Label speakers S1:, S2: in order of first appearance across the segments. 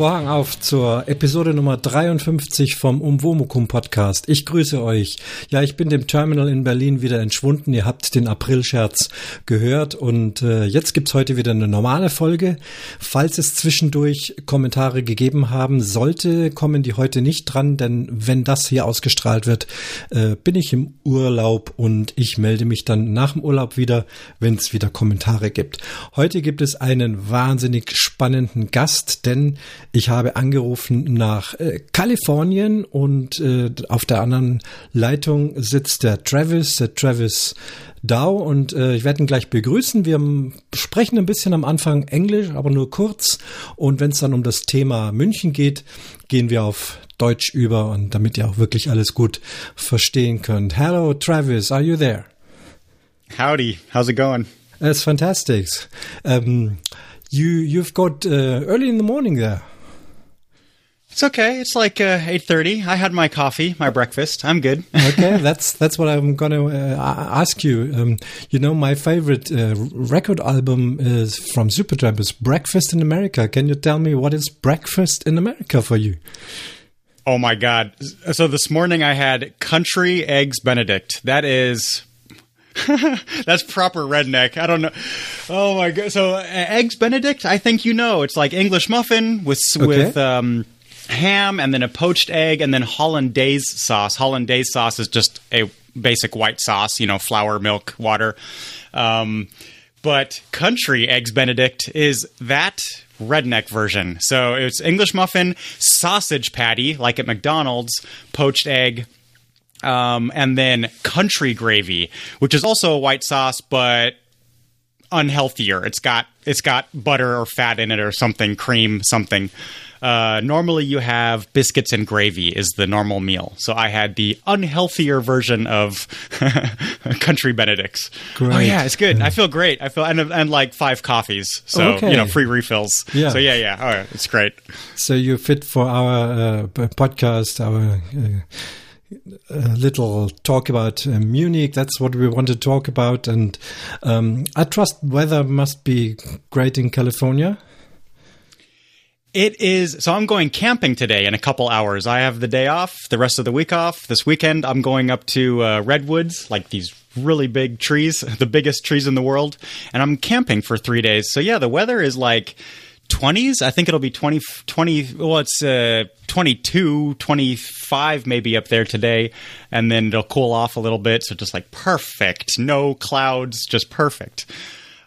S1: Vorhang auf zur Episode Nummer 53 vom Umwomukum Podcast. Ich grüße euch. Ja, ich bin dem Terminal in Berlin wieder entschwunden. Ihr habt den Aprilscherz gehört und äh, jetzt gibt's heute wieder eine normale Folge. Falls es zwischendurch Kommentare gegeben haben sollte, kommen die heute nicht dran, denn wenn das hier ausgestrahlt wird, äh, bin ich im Urlaub und ich melde mich dann nach dem Urlaub wieder, wenn es wieder Kommentare gibt. Heute gibt es einen wahnsinnig spannenden Gast, denn denn ich habe angerufen nach äh, Kalifornien und äh, auf der anderen Leitung sitzt der Travis, der Travis Dow und äh, ich werde ihn gleich begrüßen. Wir sprechen ein bisschen am Anfang Englisch, aber nur kurz und wenn es dann um das Thema München geht, gehen wir auf Deutsch über und damit ihr auch wirklich alles gut verstehen könnt. Hello Travis, are you there?
S2: Howdy, how's it going?
S1: It's fantastic. Um, You you've got uh, early in the morning there.
S2: It's okay. It's like uh, eight thirty. I had my coffee, my breakfast. I'm good.
S1: okay, that's that's what I'm gonna uh, ask you. Um, you know, my favorite uh, record album is from Supertramp is "Breakfast in America." Can you tell me what is "Breakfast in America" for you?
S2: Oh my God! So this morning I had country eggs Benedict. That is That's proper redneck. I don't know. Oh my god! So uh, eggs Benedict, I think you know. It's like English muffin with okay. with um, ham and then a poached egg and then hollandaise sauce. Hollandaise sauce is just a basic white sauce. You know, flour, milk, water. Um, but country eggs Benedict is that redneck version. So it's English muffin, sausage patty like at McDonald's, poached egg, um, and then country gravy, which is also a white sauce, but unhealthier. It's got it's got butter or fat in it or something, cream, something. Uh, normally, you have biscuits and gravy is the normal meal. So I had the unhealthier version of country Benedicts. Great. Oh yeah, it's good. Yeah. I feel great. I feel and, and like five coffees, so okay. you know, free refills. Yeah. So yeah, yeah. Oh, it's great.
S1: So you're fit for our uh, podcast, our. Uh, a little talk about uh, Munich. That's what we want to talk about. And um, I trust weather must be great in California.
S2: It is. So I'm going camping today in a couple hours. I have the day off, the rest of the week off. This weekend, I'm going up to uh, redwoods, like these really big trees, the biggest trees in the world. And I'm camping for three days. So yeah, the weather is like 20s. I think it'll be 20, 20 well, it's uh, 22, 25 maybe up there today. And then it'll cool off a little bit. So just like perfect. No clouds, just perfect.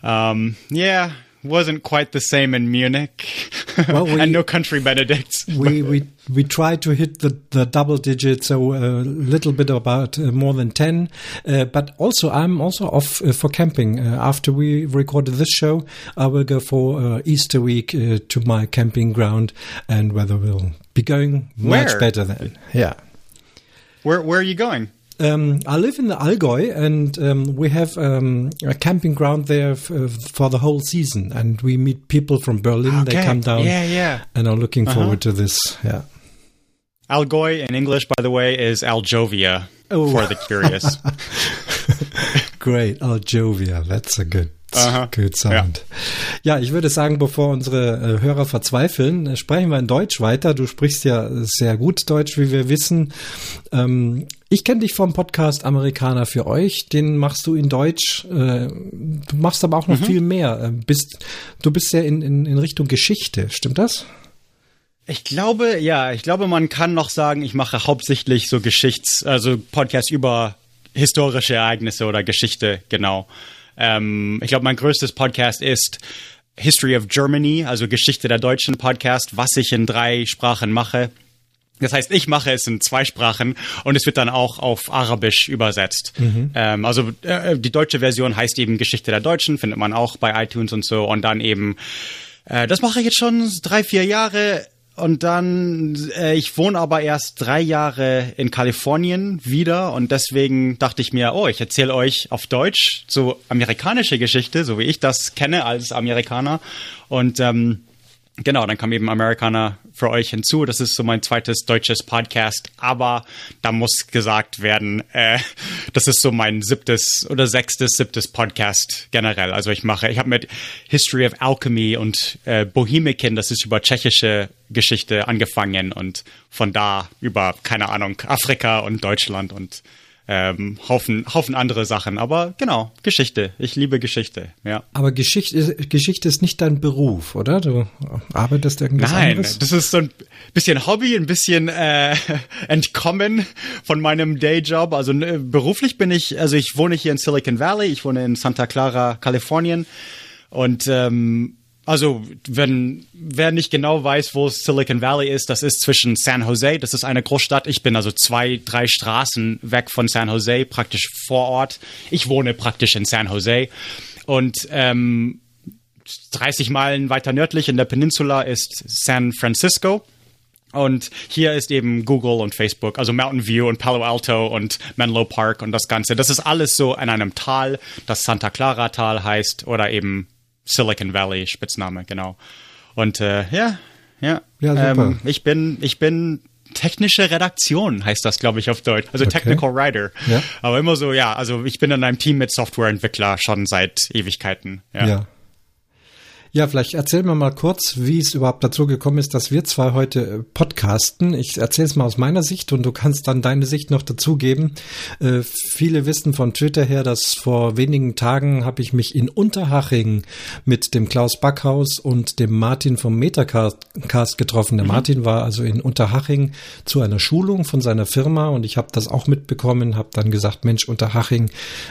S2: Um, yeah, wasn't quite the same in Munich. Well, we, and no country Benedicts.
S1: we we we tried to hit the, the double digits, so a little bit about uh, more than ten. Uh, but also, I'm also off uh, for camping. Uh, after we recorded this show, I will go for uh, Easter week uh, to my camping ground, and weather will be going much Where? better then. Yeah.
S2: Where Where are you going?
S1: Um, I live in the Allgäu, and um, we have um, a camping ground there uh, for the whole season. And we meet people from Berlin. Okay. They come down,
S2: yeah, yeah,
S1: and are looking uh-huh. forward to this. Yeah.
S2: Allgäu in English, by the way, is Aljovia oh. for the curious.
S1: Great, Aljovia. That's a good Aha. Good sound. Ja. ja. ich würde sagen, bevor unsere äh, Hörer verzweifeln, äh, sprechen wir in Deutsch weiter. Du sprichst ja sehr gut Deutsch, wie wir wissen. Ähm, ich kenne dich vom Podcast Amerikaner für euch. Den machst du in Deutsch. Äh, du machst aber auch noch mhm. viel mehr. Äh, bist, du bist ja in, in, in Richtung Geschichte. Stimmt das?
S2: Ich glaube, ja, ich glaube, man kann noch sagen, ich mache hauptsächlich so Geschichts-, also Podcasts über historische Ereignisse oder Geschichte, genau. Ähm, ich glaube, mein größtes Podcast ist History of Germany, also Geschichte der deutschen Podcast, was ich in drei Sprachen mache. Das heißt, ich mache es in zwei Sprachen und es wird dann auch auf Arabisch übersetzt. Mhm. Ähm, also äh, die deutsche Version heißt eben Geschichte der Deutschen, findet man auch bei iTunes und so. Und dann eben, äh, das mache ich jetzt schon drei, vier Jahre. Und dann, äh, ich wohne aber erst drei Jahre in Kalifornien wieder und deswegen dachte ich mir, oh, ich erzähle euch auf Deutsch so amerikanische Geschichte, so wie ich das kenne als Amerikaner. Und ähm, Genau, dann kam eben Amerikaner für euch hinzu. Das ist so mein zweites deutsches Podcast. Aber da muss gesagt werden, äh, das ist so mein siebtes oder sechstes, siebtes Podcast generell. Also ich mache, ich habe mit History of Alchemy und äh, Bohemican, das ist über tschechische Geschichte angefangen und von da über, keine Ahnung, Afrika und Deutschland und ähm, Haufen, Haufen andere Sachen. Aber genau, Geschichte. Ich liebe Geschichte, ja.
S1: Aber Geschichte, Geschichte ist nicht dein Beruf, oder? Du arbeitest irgendwas
S2: Nein,
S1: anderes?
S2: das ist so ein bisschen Hobby, ein bisschen äh, entkommen von meinem Dayjob. Also äh, beruflich bin ich, also ich wohne hier in Silicon Valley, ich wohne in Santa Clara, Kalifornien. Und ähm, also, wenn wer nicht genau weiß, wo Silicon Valley ist, das ist zwischen San Jose, das ist eine Großstadt. Ich bin also zwei, drei Straßen weg von San Jose, praktisch vor Ort. Ich wohne praktisch in San Jose. Und ähm, 30 Meilen weiter nördlich in der Peninsula ist San Francisco. Und hier ist eben Google und Facebook, also Mountain View und Palo Alto und Menlo Park und das Ganze. Das ist alles so in einem Tal, das Santa Clara Tal heißt oder eben Silicon Valley Spitzname, genau. Und äh, ja, ja.
S1: Ja, super.
S2: Ähm, ich bin, ich bin technische Redaktion heißt das, glaube ich, auf Deutsch. Also
S1: Okay.
S2: Technical Writer.
S1: Ja.
S2: Aber immer so, ja, also ich bin in einem Team mit Softwareentwickler schon seit Ewigkeiten. Ja.
S1: Ja. Ja, vielleicht erzähl mir mal kurz, wie es überhaupt dazu gekommen ist, dass wir zwei heute äh, podcasten. Ich erzähle es mal aus meiner Sicht und du kannst dann deine Sicht noch dazugeben. Äh, viele wissen von Twitter her, dass vor wenigen Tagen habe ich mich in Unterhaching mit dem Klaus Backhaus und dem Martin vom Metacast getroffen. Der Martin war also in Unterhaching zu einer Schulung von seiner Firma und ich habe das auch mitbekommen, habe dann gesagt, Mensch, Unterhaching,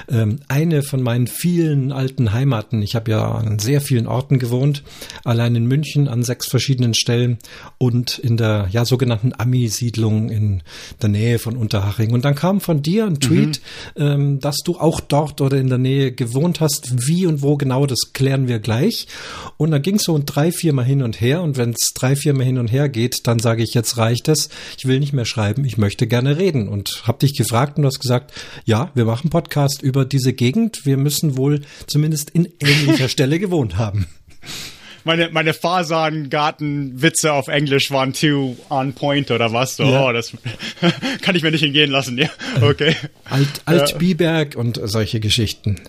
S1: ähm, eine von meinen vielen alten Heimaten. Ich habe ja an sehr vielen Orten gewohnt, allein in München an sechs verschiedenen Stellen und in der ja sogenannten Ami-Siedlung in der Nähe von Unterhaching. Und dann kam von dir ein Tweet, ähm, dass du auch dort oder in der Nähe gewohnt hast. Wie und wo genau, das klären wir gleich. Und dann ging es so drei, viermal hin und her. Und wenn es drei, viermal hin und her geht, dann sage ich, jetzt reicht es. Ich will nicht mehr schreiben, ich möchte gerne reden. Und habe dich gefragt und du hast gesagt, ja, wir machen Podcast über diese Gegend. Wir müssen wohl zumindest in ähnlicher Stelle gewohnt haben.
S2: Meine, meine Fasangarten-Witze auf Englisch waren too on point oder was? So,
S1: Ja.
S2: oh, das kann ich mir nicht entgehen lassen, ja. Okay.
S1: Alt, Alt-Biberg und solche Geschichten.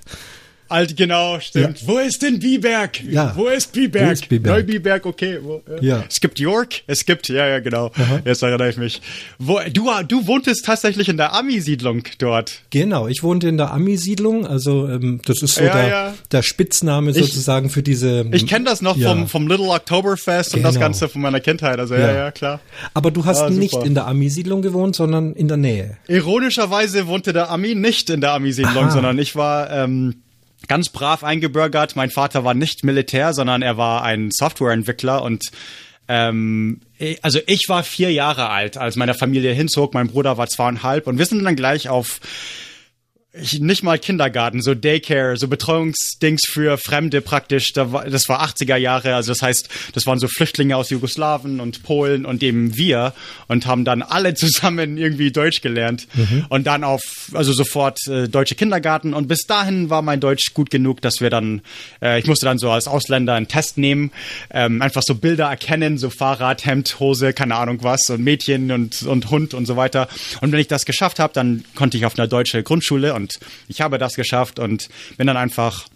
S2: Alt, genau, stimmt. Wo ist denn Biberg?
S1: Ja.
S2: Wo ist Biberg?
S1: Wo ist Biberg?
S2: Neubiberg, okay. Wo, äh.
S1: Ja.
S2: Es gibt York, es gibt, ja, ja, genau. Jetzt erinnere ich mich. Wo, du, du wohntest tatsächlich in der Ami-Siedlung dort.
S1: Genau, ich wohnte in der Ami-Siedlung, also ähm, das ist so
S2: Ja,
S1: der,
S2: ja.
S1: der Spitzname sozusagen für diese.
S2: Ich kenne das noch
S1: ja.
S2: vom, vom Little Oktoberfest und das
S1: Genau.
S2: Ganze von meiner Kindheit. Also, ja,
S1: Ja.
S2: ja, klar.
S1: Aber du hast
S2: Ah,
S1: nicht in der Ami-Siedlung gewohnt, sondern in der Nähe.
S2: Ironischerweise wohnte der Ami nicht in der Ami-Siedlung,
S1: Aha.
S2: sondern ich war ähm, ganz brav eingebürgert. Mein Vater war nicht Militär, sondern er war ein Softwareentwickler und ähm, eh- also ich war vier Jahre alt, als meine Familie hinzog. Mein Bruder war zweieinhalb und wir sind dann gleich auf ich, nicht mal Kindergarten, so Daycare, so Betreuungsdings für Fremde praktisch. Da war, das war 80er Jahre, also das heißt, das waren so Flüchtlinge aus Jugoslawien und Polen und eben wir und haben dann alle zusammen irgendwie Deutsch gelernt und dann auf, also sofort äh, deutsche Kindergarten und bis dahin war mein Deutsch gut genug, dass wir dann, äh, ich musste dann so als Ausländer einen Test nehmen, ähm, einfach so Bilder erkennen, so Fahrrad, Hemd, Hose, keine Ahnung was und Mädchen und, und Hund und so weiter. Und wenn ich das geschafft habe, dann konnte ich auf eine deutsche Grundschule und ich habe das geschafft und bin dann einfach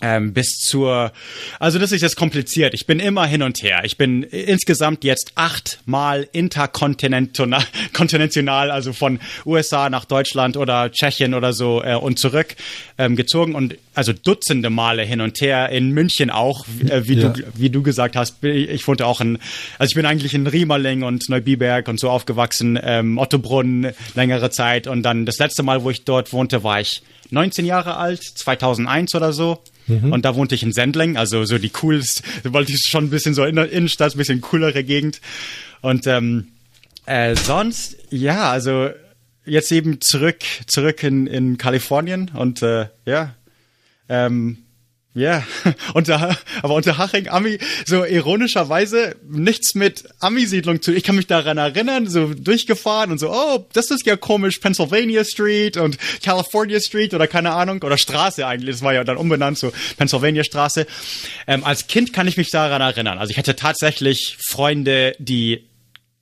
S2: ähm, bis zur, also das ist jetzt kompliziert. Ich bin immer hin und her. Ich bin insgesamt jetzt achtmal interkontinental, kontinental, also von USA nach Deutschland oder Tschechien oder so äh, und zurück ähm, gezogen und also Dutzende Male hin und her. In München auch, äh, wie
S1: Ja.
S2: du wie du gesagt hast. ich wohnte auch in, also ich bin eigentlich in Riemerling und Neubiberg und so aufgewachsen, ähm, Ottobrunn längere Zeit und dann das letzte Mal, wo ich dort wohnte, war ich 19 Jahre alt, 2001 oder so. Und da wohnte ich in Sendling, also so die coolste, wollte ich schon ein bisschen so in der Innenstadt, ein bisschen coolere Gegend. Und ähm, äh, sonst, ja, also jetzt eben zurück, zurück in, in Kalifornien und äh, ja, ähm, ja, unter, aber unter Haching, Ami, so ironischerweise nichts mit Ami-Siedlung zu. Ich kann mich daran erinnern, so durchgefahren und so, oh, das ist ja komisch, Pennsylvania Street und California Street oder keine Ahnung, oder Straße eigentlich, das war ja dann umbenannt, so Pennsylvania Straße. Ähm, als Kind kann ich mich daran erinnern. Also ich hatte tatsächlich Freunde, die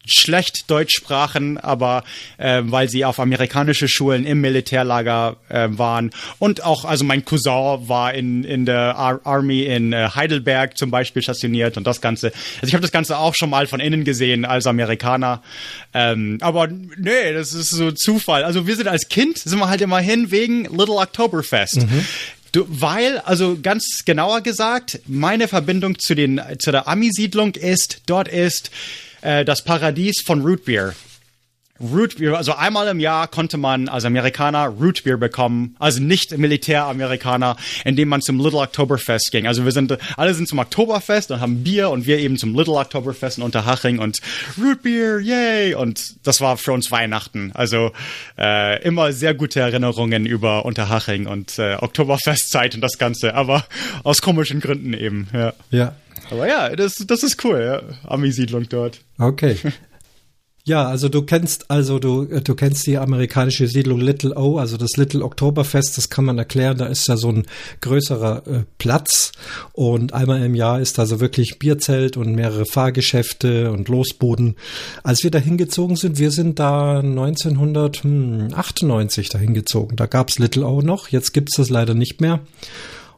S2: schlecht Deutsch sprachen, aber äh, weil sie auf amerikanische Schulen im Militärlager äh, waren und auch, also mein Cousin war in in der Ar Army in äh, Heidelberg zum Beispiel stationiert und das Ganze. Also ich habe das Ganze auch schon mal von innen gesehen als Amerikaner, ähm, aber nee, das ist so Zufall. Also wir sind als Kind sind wir halt immer hin wegen Little Oktoberfest. Mhm. Du, weil, also ganz genauer gesagt, meine Verbindung zu den zu der Ami-Siedlung ist, dort ist äh, das Paradies von Root Beer. Root Beer, also einmal im Jahr konnte man als Amerikaner Root Beer bekommen, also nicht Militäramerikaner, indem man zum Little Oktoberfest ging. Also wir sind, alle sind zum Oktoberfest und haben Bier und wir eben zum Little Oktoberfest in Unterhaching und Root Beer, yay! Und das war für uns Weihnachten. Also äh, immer sehr gute Erinnerungen über Unterhaching und äh, Oktoberfestzeit und das Ganze, aber aus komischen Gründen eben, ja.
S1: Ja.
S2: Aber ja, das, das ist cool, ja. Ami-Siedlung dort.
S1: Okay. Ja, also du kennst also du du kennst die amerikanische Siedlung Little O, also das Little Oktoberfest, das kann man erklären, da ist ja so ein größerer äh, Platz und einmal im Jahr ist da so wirklich Bierzelt und mehrere Fahrgeschäfte und Losboden. Als wir da hingezogen sind, wir sind da 1998 dahin gezogen. Da gab's Little O noch, jetzt gibt's das leider nicht mehr.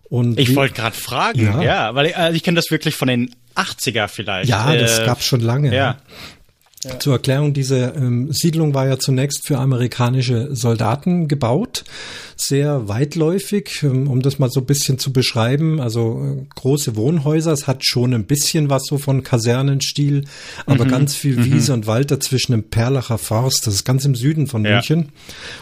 S2: Und ich wollte gerade fragen, ja, ja weil ich, also ich kenne das wirklich von den 80er vielleicht.
S1: Ja, das äh, gab's schon lange. Ja. Ja. Zur Erklärung, diese ähm, Siedlung war ja zunächst für amerikanische Soldaten gebaut, sehr weitläufig, ähm, um das mal so ein bisschen zu beschreiben. Also äh, große Wohnhäuser, es hat schon ein bisschen was so von Kasernenstil, aber mhm. ganz viel mhm. Wiese und Wald dazwischen im Perlacher Forst, das ist ganz im Süden von ja. München.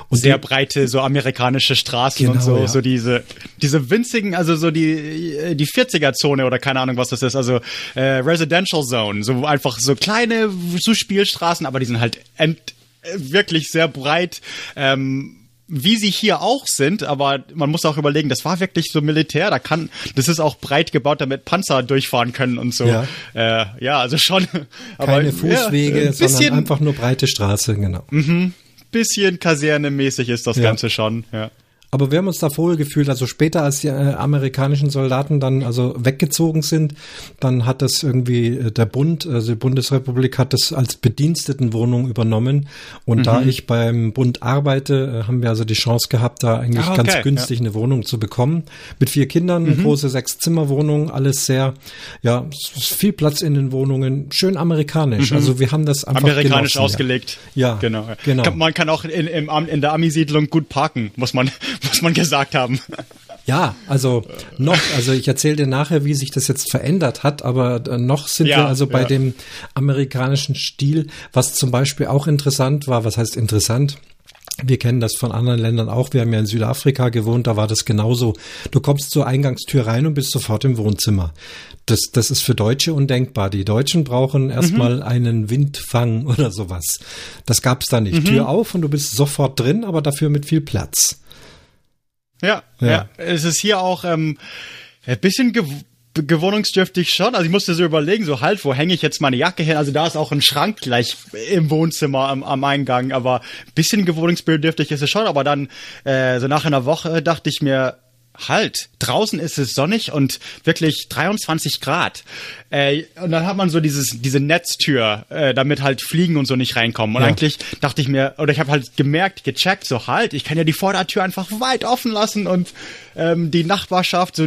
S2: Und sehr die, breite, so amerikanische Straßen genau, und so, ja. so diese, diese winzigen, also so die, die 40er-Zone oder keine Ahnung, was das ist, also äh, Residential Zone, so einfach so kleine, so Spielstraßen, aber die sind halt ent, wirklich sehr breit. Ähm, wie sie hier auch sind, aber man muss auch überlegen, das war wirklich so Militär, da kann, das ist auch breit gebaut, damit Panzer durchfahren können und so. Ja, äh, ja also schon.
S1: Keine Fußwege, ja, sondern einfach nur breite Straße, genau.
S2: Mhm. Bisschen kasernemäßig ist das ja. Ganze schon, ja.
S1: Aber wir haben uns da wohl gefühlt, also später als die äh, amerikanischen Soldaten dann also weggezogen sind, dann hat das irgendwie äh, der Bund, also die Bundesrepublik hat das als Bedienstetenwohnung übernommen. Und mhm. da ich beim Bund arbeite, äh, haben wir also die Chance gehabt, da eigentlich ah, okay. ganz günstig ja. eine Wohnung zu bekommen. Mit vier Kindern, mhm. große Sechs-Zimmer-Wohnung, alles sehr, ja, viel Platz in den Wohnungen, schön amerikanisch. Mhm. Also wir haben das einfach
S2: Amerikanisch genossen, ausgelegt.
S1: Ja,
S2: genau. genau. Man kann auch in, in, in der Ami-Siedlung gut parken, muss man muss man gesagt haben.
S1: Ja, also noch, also ich erzähle dir nachher, wie sich das jetzt verändert hat, aber äh, noch sind ja, wir also bei ja. dem amerikanischen Stil, was zum Beispiel auch interessant war, was heißt interessant? Wir kennen das von anderen Ländern auch. Wir haben ja in Südafrika gewohnt, da war das genauso. Du kommst zur Eingangstür rein und bist sofort im Wohnzimmer. Das, das ist für Deutsche undenkbar. Die Deutschen brauchen erstmal mhm. einen Windfang oder sowas. Das gab's da nicht. Mhm. Tür auf und du bist sofort drin, aber dafür mit viel Platz.
S2: Ja, ja, ja. Es ist hier auch ähm, ein bisschen gew gewohnungsdürftig schon. Also ich musste so überlegen, so halt, wo hänge ich jetzt meine Jacke hin? Also da ist auch ein Schrank gleich im Wohnzimmer am, am Eingang, aber bisschen gewohnungsbedürftig ist es schon. Aber dann äh, so nach einer Woche dachte ich mir, halt, draußen ist es sonnig und wirklich 23 Grad. Äh, und dann hat man so dieses, diese Netztür, äh, damit halt Fliegen und so nicht reinkommen. Und ja. eigentlich dachte ich mir, oder ich habe halt gemerkt, gecheckt, so halt, ich kann ja die Vordertür einfach weit offen lassen und ähm, die Nachbarschaft, so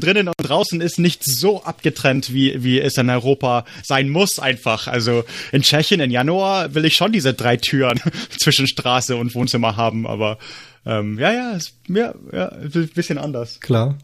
S2: drinnen und draußen ist nicht so abgetrennt, wie, wie es in Europa sein muss einfach. Also in Tschechien im Januar will ich schon diese drei Türen zwischen Straße und Wohnzimmer haben, aber ähm, ja, ja, ist ja, ja, ein bisschen anders.
S1: Klar.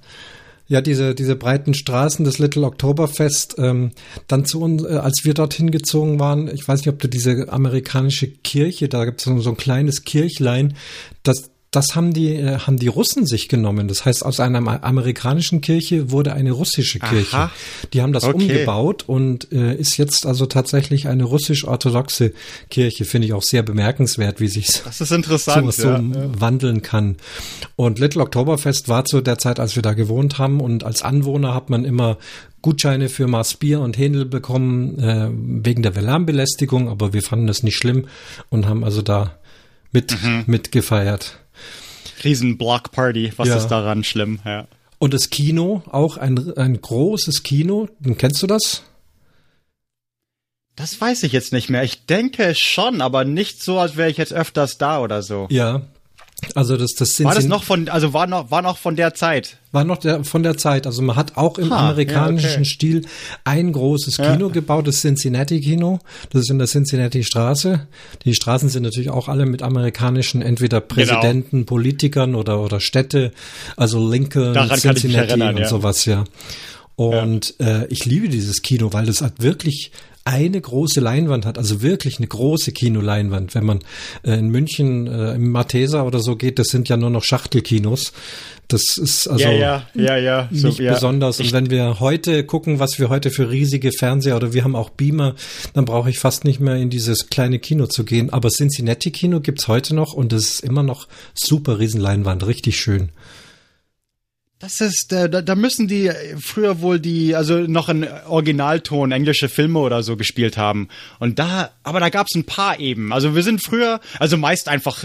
S1: Ja, diese, diese breiten Straßen des Little Oktoberfest, ähm, dann zu uns, äh, als wir dorthin gezogen waren, ich weiß nicht, ob du diese amerikanische Kirche, da gibt es so ein kleines Kirchlein, das, das haben die, äh, haben die Russen sich genommen. Das heißt, aus einer amerikanischen Kirche wurde eine russische Kirche. Aha. Die haben das okay. umgebaut und äh, ist jetzt also tatsächlich eine russisch-orthodoxe Kirche. Finde ich auch sehr bemerkenswert, wie sich
S2: das ist interessant,
S1: so, ja, ja. wandeln kann. Und Little Oktoberfest war zu der Zeit, als wir da gewohnt haben und als Anwohner hat man immer Gutscheine für Mars Bier und Händel bekommen äh, wegen der Lärmbelästigung, aber wir fanden das nicht schlimm und haben also da mit mhm. mitgefeiert
S2: riesen Blockparty. Was ja. ist daran schlimm? Ja.
S1: Und das Kino, auch ein, ein großes Kino. Kennst du das?
S2: Das Das weiß ich jetzt nicht mehr. Ich denke schon, aber nicht so, als wäre ich jetzt öfters da oder so.
S1: Ja. Also das, das sind
S2: War das noch von, also war noch, war noch von der Zeit?
S1: War noch der, von der Zeit. Also man hat auch im ha, amerikanischen ja, okay. Stil ein großes Kino ja. gebaut, das Cincinnati Kino. Das ist in der Cincinnati Straße. Die Straßen sind natürlich auch alle mit amerikanischen entweder genau. Präsidenten, genau. Politikern oder, oder Städte. Also Lincoln,
S2: Daran
S1: Cincinnati
S2: erinnern,
S1: und
S2: ja.
S1: sowas, ja. Und. Äh, ich liebe dieses Kino, weil das hat wirklich eine große Leinwand hat, also wirklich eine große Kinoleinwand. Wenn man äh, in München äh, im Matheser oder so geht, das sind ja nur noch Schachtelkinos. Das ist also
S2: ja, ja, ja, ja.
S1: nicht so, ja. besonders. Und wenn wir heute gucken, was wir heute für riesige Fernseher oder wir haben auch Beamer, dann brauche ich fast nicht mehr in dieses kleine Kino zu gehen. Aber Cincinnati Kino gibt's heute noch und es ist immer noch super Riesenleinwand, richtig schön.
S2: Das ist, äh, da, da müssen die früher wohl die, also noch in Originalton englische Filme oder so gespielt haben. Und da, aber da gab's ein paar eben. Also wir sind früher, also meist einfach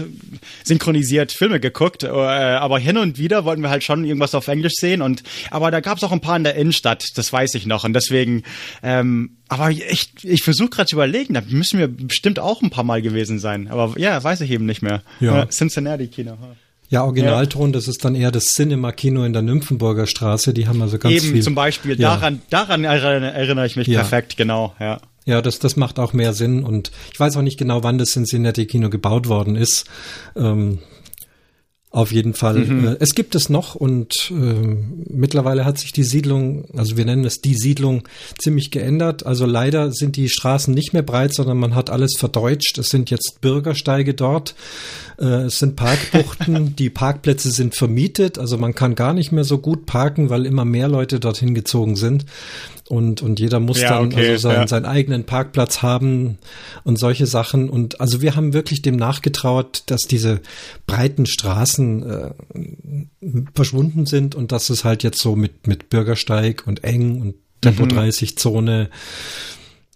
S2: synchronisiert Filme geguckt, äh, aber hin und wieder wollten wir halt schon irgendwas auf Englisch sehen. Und aber da gab's auch ein paar in der Innenstadt, das weiß ich noch. Und deswegen, ähm, aber ich, ich versuche gerade zu überlegen, da müssen wir bestimmt auch ein paar Mal gewesen sein. Aber ja, weiß ich eben nicht mehr.
S1: Ja.
S2: Cincinnati Kino.
S1: Ja, Originalton, ja. das ist dann eher das Cinema-Kino in der Nymphenburger Straße. Die haben also ganz
S2: Eben,
S1: viel.
S2: zum Beispiel. Ja. Daran, daran erinnere ich mich ja. perfekt, genau, ja.
S1: Ja, das, das macht auch mehr Sinn und ich weiß auch nicht genau, wann das Cincinnati Kino gebaut worden ist. Ähm, auf jeden Fall. Mhm. Äh, es gibt es noch und äh, mittlerweile hat sich die Siedlung, also wir nennen es die Siedlung, ziemlich geändert. Also leider sind die Straßen nicht mehr breit, sondern man hat alles verdeutscht. Es sind jetzt Bürgersteige dort. Äh, es sind Parkbuchten. die Parkplätze sind vermietet. Also man kann gar nicht mehr so gut parken, weil immer mehr Leute dorthin gezogen sind und, und jeder muss ja, dann okay, also sein, ja. seinen eigenen Parkplatz haben und solche Sachen. Und also wir haben wirklich dem nachgetraut, dass diese breiten Straßen äh, verschwunden sind und dass es halt jetzt so mit, mit Bürgersteig und eng und Tempo 30 Zone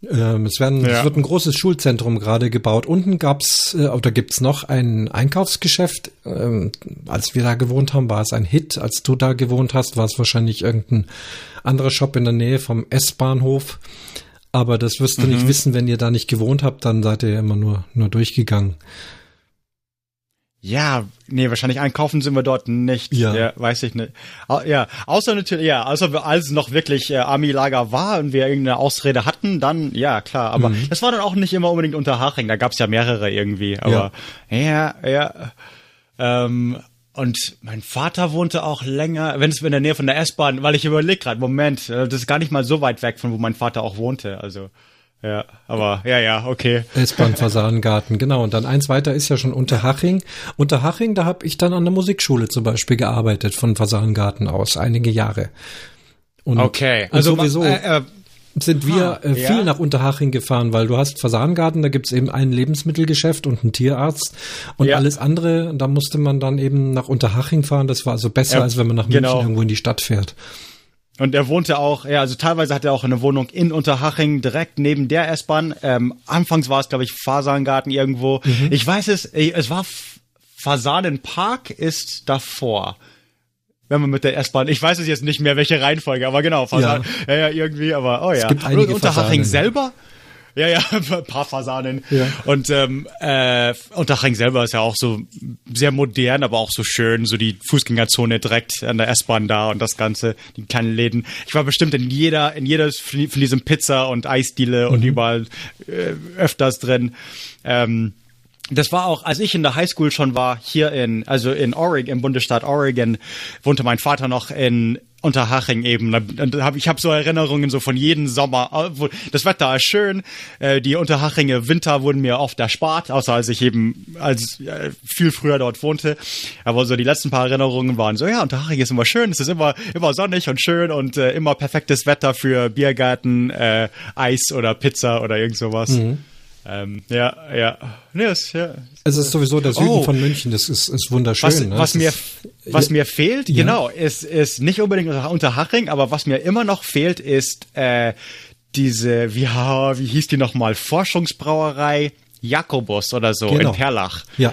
S1: ähm, es, werden, ja. es wird ein großes Schulzentrum gerade gebaut. Unten gab's äh, oder gibt's noch ein Einkaufsgeschäft. Ähm, als wir da gewohnt haben, war es ein Hit. Als du da gewohnt hast, war es wahrscheinlich irgendein anderer Shop in der Nähe vom S-Bahnhof. Aber das wirst du mhm. nicht wissen, wenn ihr da nicht gewohnt habt, dann seid ihr immer nur, nur durchgegangen.
S2: Ja, nee, wahrscheinlich einkaufen sind wir dort nicht. Ja, ja weiß ich nicht. Ja, außer natürlich, ja, außer als noch wirklich äh, Army-Lager war und wir irgendeine Ausrede hatten, dann ja klar. Aber mhm. das war dann auch nicht immer unbedingt unter Haching. Da gab's ja mehrere irgendwie. Aber ja, ja. ja ähm, und mein Vater wohnte auch länger, wenn es in der Nähe von der S-Bahn, weil ich überlege gerade, Moment, äh, das ist gar nicht mal so weit weg von wo mein Vater auch wohnte. Also ja, aber ja, ja, okay.
S1: S-Bahn Fasanengarten, genau. Und dann eins weiter ist ja schon Unterhaching. Unterhaching, da habe ich dann an der Musikschule zum Beispiel gearbeitet von Fasanengarten aus, einige Jahre.
S2: Und, okay,
S1: also und sowieso äh, äh, sind wir äh, viel ja? nach Unterhaching gefahren, weil du hast Fasanengarten, da gibt's eben ein Lebensmittelgeschäft und einen Tierarzt und ja. alles andere, da musste man dann eben nach Unterhaching fahren. Das war also besser, ja, als wenn man nach München genau. irgendwo in die Stadt fährt.
S2: Und er wohnte auch, ja, also teilweise hat er auch eine Wohnung in Unterhaching, direkt neben der S-Bahn. Ähm, anfangs war es, glaube ich, Fasangarten irgendwo. Mhm. Ich weiß es, es war Fasanenpark ist davor. Wenn man mit der S-Bahn, ich weiß es jetzt nicht mehr, welche Reihenfolge, aber genau, Fasan, ja. ja, ja, irgendwie, aber oh ja. Es
S1: gibt einige
S2: Unterhaching Fasanen. selber, ja, ja, ein paar Fasanen. Ja. Und ähm, äh, Unterhaching selber ist ja auch so sehr modern, aber auch so schön, so die Fußgängerzone direkt an der S-Bahn da und das Ganze, die kleinen Läden. Ich war bestimmt in jeder, in jeder von diesem Pizza und Eisdiele mhm. und überall äh, öfters drin. Ähm, das war auch, als ich in der Highschool schon war, hier in, also in Oregon, im Bundesstaat Oregon, wohnte mein Vater noch in Unterhaching eben. Ich habe so Erinnerungen so von jedem Sommer. Äh, das Wetter ist schön. Äh, die Unterhachinge Winter wurden mir oft erspart, außer als ich eben als äh, viel früher dort wohnte. Aber so die letzten paar Erinnerungen waren so, ja, Unterhaching ist immer schön. Es ist immer immer sonnig und schön und immer perfektes Wetter für Biergarten, äh, Eis oder Pizza oder irgend sowas. Mhm. Ähm, ja, ja. Nee,
S1: es, ja. Es ist sowieso der Süden oh. von München, das ist, ist wunderschön.
S2: Was,
S1: ne?
S2: was mir, was ja. mir fehlt, ja. genau, ist, ist nicht unbedingt unter Haching, aber was mir immer noch fehlt, ist äh, diese, wie, wie hieß die nochmal, Forschungsbrauerei Jakobus oder so genau. in Perlach.
S1: Ja.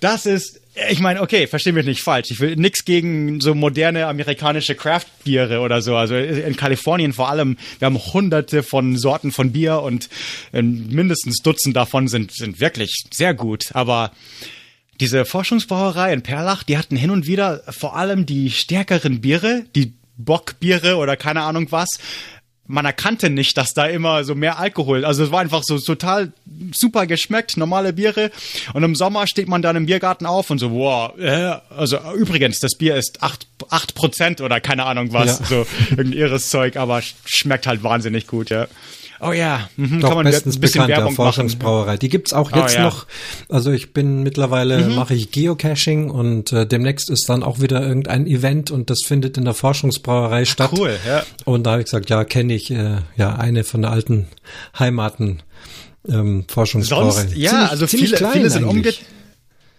S2: Das ist ich meine, okay, versteh mich nicht falsch. Ich will nix gegen so moderne amerikanische Craft-Biere oder so. Also in Kalifornien vor allem, wir haben hunderte von Sorten von Bier und äh, mindestens Dutzend davon sind, sind wirklich sehr gut. Aber diese Forschungsbrauerei in Perlach, die hatten hin und wieder vor allem die stärkeren Biere, die Bockbiere oder keine Ahnung was, man erkannte nicht, dass da immer so mehr Alkohol, also es war einfach so total super geschmeckt, normale Biere. Und im Sommer steht man dann im Biergarten auf und so, wow, äh, also übrigens, das Bier ist acht acht Prozent oder keine Ahnung was, ja. so irgendein irres Zeug, aber schmeckt halt wahnsinnig gut, ja.
S1: Oh ja, mhm, Doch, bestens bekannter Forschungsbrauerei. Die gibt's auch oh jetzt oh, ja. noch. Also ich bin mittlerweile mhm. mache ich Geocaching und äh, demnächst ist dann auch wieder irgendein Event und das findet in der Forschungsbrauerei statt. Cool, ja. Und da habe ich gesagt, ja, kenne ich äh, ja eine von der alten Heimaten ähm, Forschungsbrauerei.
S2: Sonst, ja, ziemlich, also ziemlich viele, viele sind umge